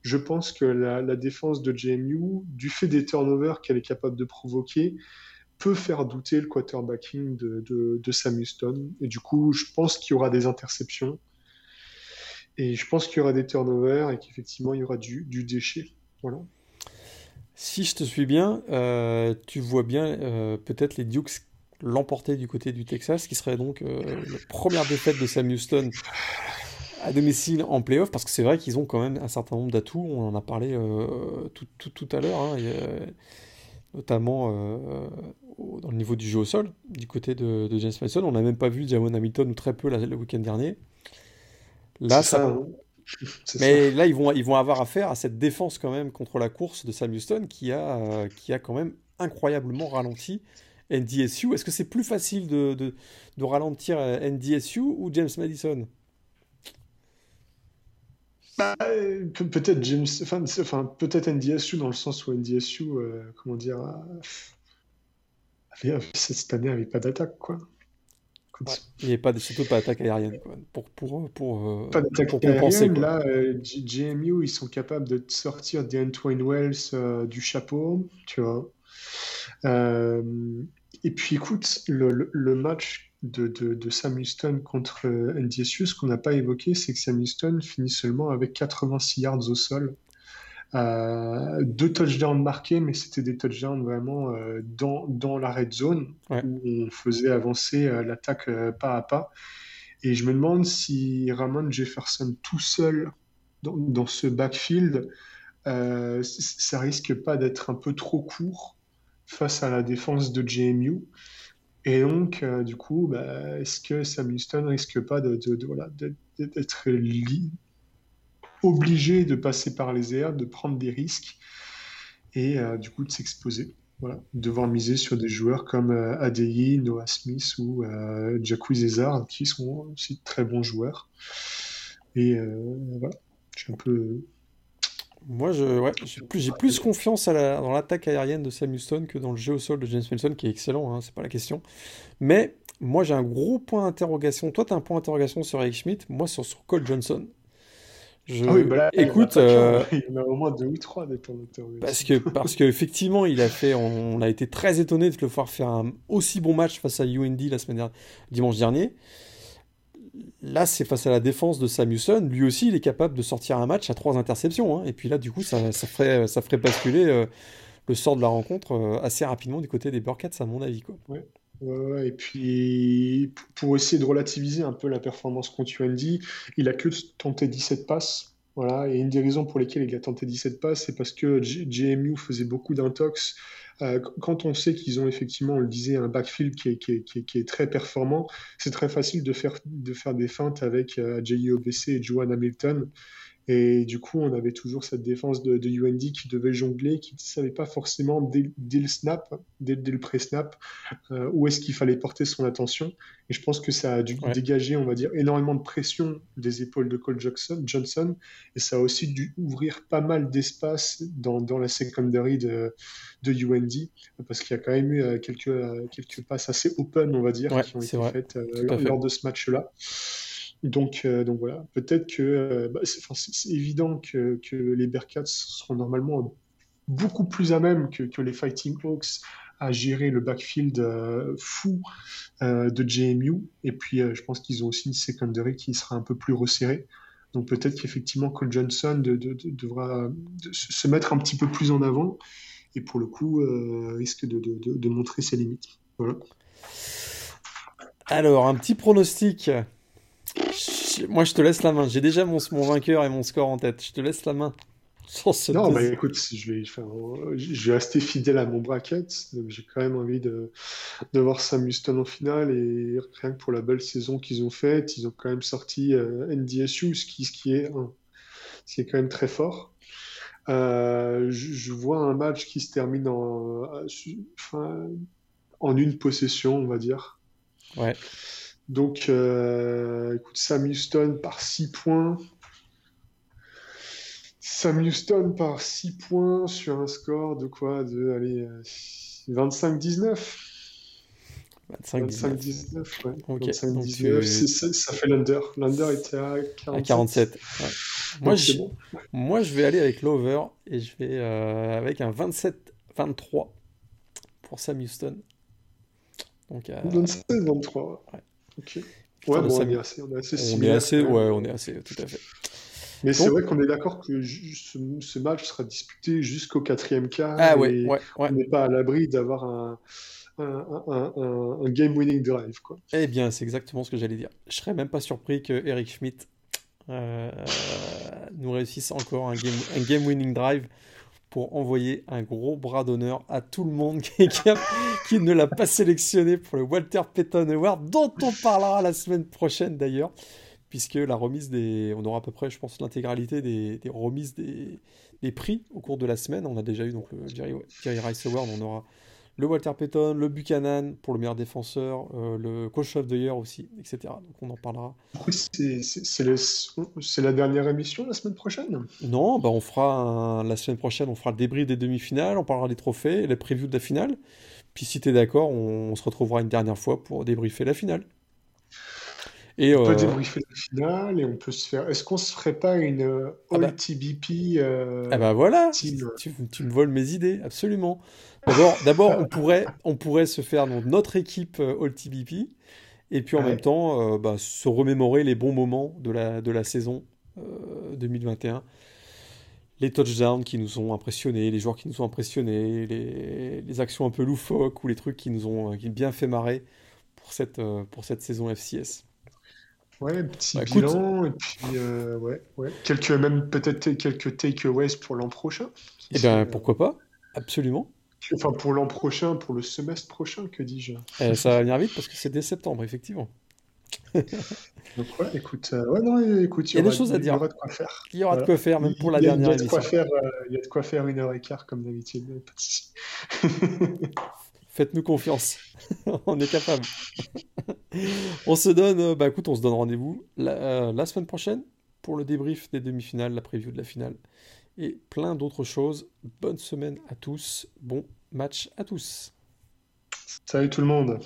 Je pense que la, la, défense de JMU, du fait des turnovers qu'elle est capable de provoquer, peut faire douter le quarterbacking de, de, de Sam Houston. Et du coup, je pense qu'il y aura des interceptions. Et je pense qu'il y aura des turnovers et qu'effectivement, il y aura du, du, déchet. Voilà. Si je te suis bien, euh, tu vois bien euh, peut-être les Dukes l'emporter du côté du Texas, qui serait donc euh, la première défaite de Sam Houston à domicile en playoff, parce que c'est vrai qu'ils ont quand même un certain nombre d'atouts, on en a parlé tout, tout, tout, à l'heure, hein, notamment dans le niveau du jeu au sol, du côté de, James Mason. On n'a même pas vu Jamon Hamilton, ou très peu le week-end dernier. Là, ça. Hein. [laughs] Mais là, ils vont, ils vont avoir affaire à cette défense quand même contre la course de Sam Houston qui a, euh, qui a quand même incroyablement ralenti NDSU. Est-ce que c'est plus facile de, de, de, ralentir euh, NDSU ou James Madison? Bah, Peut-être James, enfin, enfin peut-être NDSU dans le sens où NDSU, euh, comment dire, cette année avait pas d'attaque quoi. Il n'y a pas, surtout pas d'attaque aérienne. Quoi. Pour, pour, pour, euh, pas d'attaque aérienne. Là, euh, JMU, ils sont capables de sortir Antoine Wells euh, du chapeau, tu vois. et puis, écoute, le, le, match de, de, de, Sam Houston contre NDSU, ce qu'on n'a pas évoqué, c'est que Sam Houston finit seulement avec 86 yards au sol. Euh, deux touchdowns marqués, mais c'était des touchdowns vraiment euh, dans, dans la red zone où on faisait avancer euh, l'attaque pas à pas. Et je me demande si Ramon Jefferson tout seul dans, dans ce backfield, ça risque pas d'être un peu trop court face à la défense de JMU. Et donc, du coup, bah, est-ce que Sam Houston risque pas de, de, de voilà, d'être obligé de passer par les airs, de prendre des risques et euh, du coup de s'exposer. Voilà, devoir miser sur des joueurs comme euh, Noah Smith ou euh, Zezar, qui sont aussi très bons joueurs. Et euh, voilà, je suis un peu Moi, je, ouais, j'ai plus, confiance dans l'attaque aérienne de Sam Houston que dans le jeu au sol de James Wilson, qui est excellent, hein, c'est pas la question. Mais moi, j'ai un gros point d'interrogation. Toi, tu as un point d'interrogation sur Eric Schmidt, moi, sur Cole Johnson. Ah oui, Je, bah là, il écoute, euh, [laughs] y en a au moins deux ou trois des parce d'interrogation. que, parce que effectivement, il a fait, on a été très étonné de le voir faire un aussi bon match face à UND la semaine dernière, dimanche dernier. Là, c'est face à la défense de Sam Houston. Lui aussi, il est capable de sortir un match à trois interceptions. hein. Et puis là, du coup, ça, ça ferait, ça ferait basculer euh, le sort de la rencontre euh, assez rapidement du côté des Burkats, à mon avis, quoi. Ouais. Et puis, pour essayer de relativiser un peu la performance contre UND, il a que tenté 17 passes. Voilà, et une des raisons pour lesquelles il a tenté 17 passes, c'est parce que JMU faisait beaucoup d'intox. Euh, qu- quand on sait qu'ils ont effectivement, on le disait, un backfield qui est, très performant, c'est très facile de faire, de faire des feintes avec euh, JIOBC et Joan Hamilton. Et du coup, on avait toujours cette défense de, de UND qui devait jongler, qui ne savait pas forcément dès, dès le snap, dès, dès le pré-snap, euh, où est-ce qu'il fallait porter son attention. Et je pense que ça a dû Ouais. dégager, on va dire, énormément de pression des épaules de Cole Johnson, et ça a aussi dû ouvrir pas mal d'espace dans, dans la secondary de, de UND, parce qu'il y a quand même eu euh, quelques, euh, quelques passes assez open, on va dire, Ouais, qui ont été vrai, faites euh, lors de ce match-là. Donc, euh, donc voilà, peut-être que euh, bah, c'est évident que, que les Bearcats seront normalement beaucoup plus à même que, que les Fighting Hawks à gérer le backfield euh, fou de JMU. Et puis, je pense qu'ils ont aussi une secondary qui sera un peu plus resserrée. Donc peut-être qu'effectivement Cole Johnson de- de- de- devra de se mettre un petit peu plus en avant et pour le coup risque de montrer ses limites. Voilà. Alors, un petit pronostic. Moi, je te laisse la main. J'ai déjà mon, mon vainqueur et mon score en tête. Je te laisse la main ce Non, bah écoute, je vais, enfin, je vais rester fidèle à mon bracket. J'ai quand même envie de, de voir Sam Houston en finale et rien que pour la belle saison qu'ils ont faite, ils ont quand même sorti euh, NDSU, ce qui, ce qui est ce qui est quand même très fort. Euh, je, je vois un match qui se termine en, euh, en une possession, on va dire. Ouais. Donc, euh, écoute, Sam Houston par 6 points. Sam Houston par 6 points sur un score de quoi? De, allez, euh, 25-19. 25-19. 25-19, ouais. Ok, donc 25-19, tu- c'est- c'est- ça fait l'under. L'under était à à 47. 47. ouais. Moi, je, bon. moi, je vais aller avec l'over et je vais euh, avec un 27-23 pour Sam Houston. Donc, euh, 27-23. Ouais. Ok. Putain, Ouais, on est assez, on est assez on est assez, ouais, on est assez, tout à fait. Mais c'est vrai qu'on est d'accord que ce, ce match sera disputé jusqu'au quatrième quart Ah ouais, et ouais, ouais. on n'est pas à l'abri d'avoir un, un, un- un- un game-winning drive, quoi. Eh bien, c'est exactement ce que j'allais dire. Je serais même pas surpris que Eric Schmidt euh, nous réussisse encore un game, un game winning drive pour envoyer un gros bras d'honneur à tout le monde [laughs] qui, ne l'a pas sélectionné pour le Walter Payton Award, dont on parlera la semaine prochaine d'ailleurs, puisque la remise des, on aura à peu près, je pense, l'intégralité des, remises des, prix au cours de la semaine. On a déjà eu le Jerry Rice Award, on aura le Walter Payton, le Buchanan pour le meilleur défenseur, euh, le Coach of the Year aussi, etc. Donc on en parlera. C'est la dernière émission la semaine prochaine? Non, bah on fera un- la semaine prochaine, on fera le débrief des demi-finales, on parlera des trophées, les previews de la finale. Puis si t'es d'accord, on, on se retrouvera une dernière fois pour débriefer la finale. Et On peut euh, débriefer la finale et on peut se faire. Est-ce qu'on se ferait pas une euh, Ah bah. All-TBP euh, ah bah voilà, team? tu, tu me voles mes idées, absolument. D'abord, on pourrait, on pourrait se faire donc, notre équipe euh, All TBP, et puis en Ouais. même temps euh, bah, se remémorer les bons moments de la, de la saison euh, 2021. Les touchdowns qui nous ont impressionnés, les joueurs qui nous ont impressionnés, les, les actions un peu loufoques ou les trucs qui nous ont qui bien fait marrer pour cette, euh, pour cette saison FCS. Ouais, petit Bah, écoute. bilan et puis euh, ouais, ouais. Quelques même peut-être quelques takeaways pour l'an prochain. Eh bien, euh, pourquoi pas? Absolument. Enfin, pour l'an prochain, pour le semestre prochain, que dis-je? Euh, ça va venir vite parce que c'est dès septembre, effectivement. [laughs] Donc, ouais, écoute, euh, ouais, non, écoute, Il y a des aura- choses à il y dire. aura de quoi faire. Il y aura de quoi faire, même pour la dernière émission. il y a de quoi faire une heure et quart, comme d'habitude. [laughs] Faites-nous confiance. [laughs] On est capable. On se donne, euh, bah écoute, on se donne rendez-vous la, euh, la semaine prochaine pour le débrief des demi-finales, la preview de la finale. et plein d'autres choses. Bonne semaine à tous, bon match à tous. Salut tout le monde.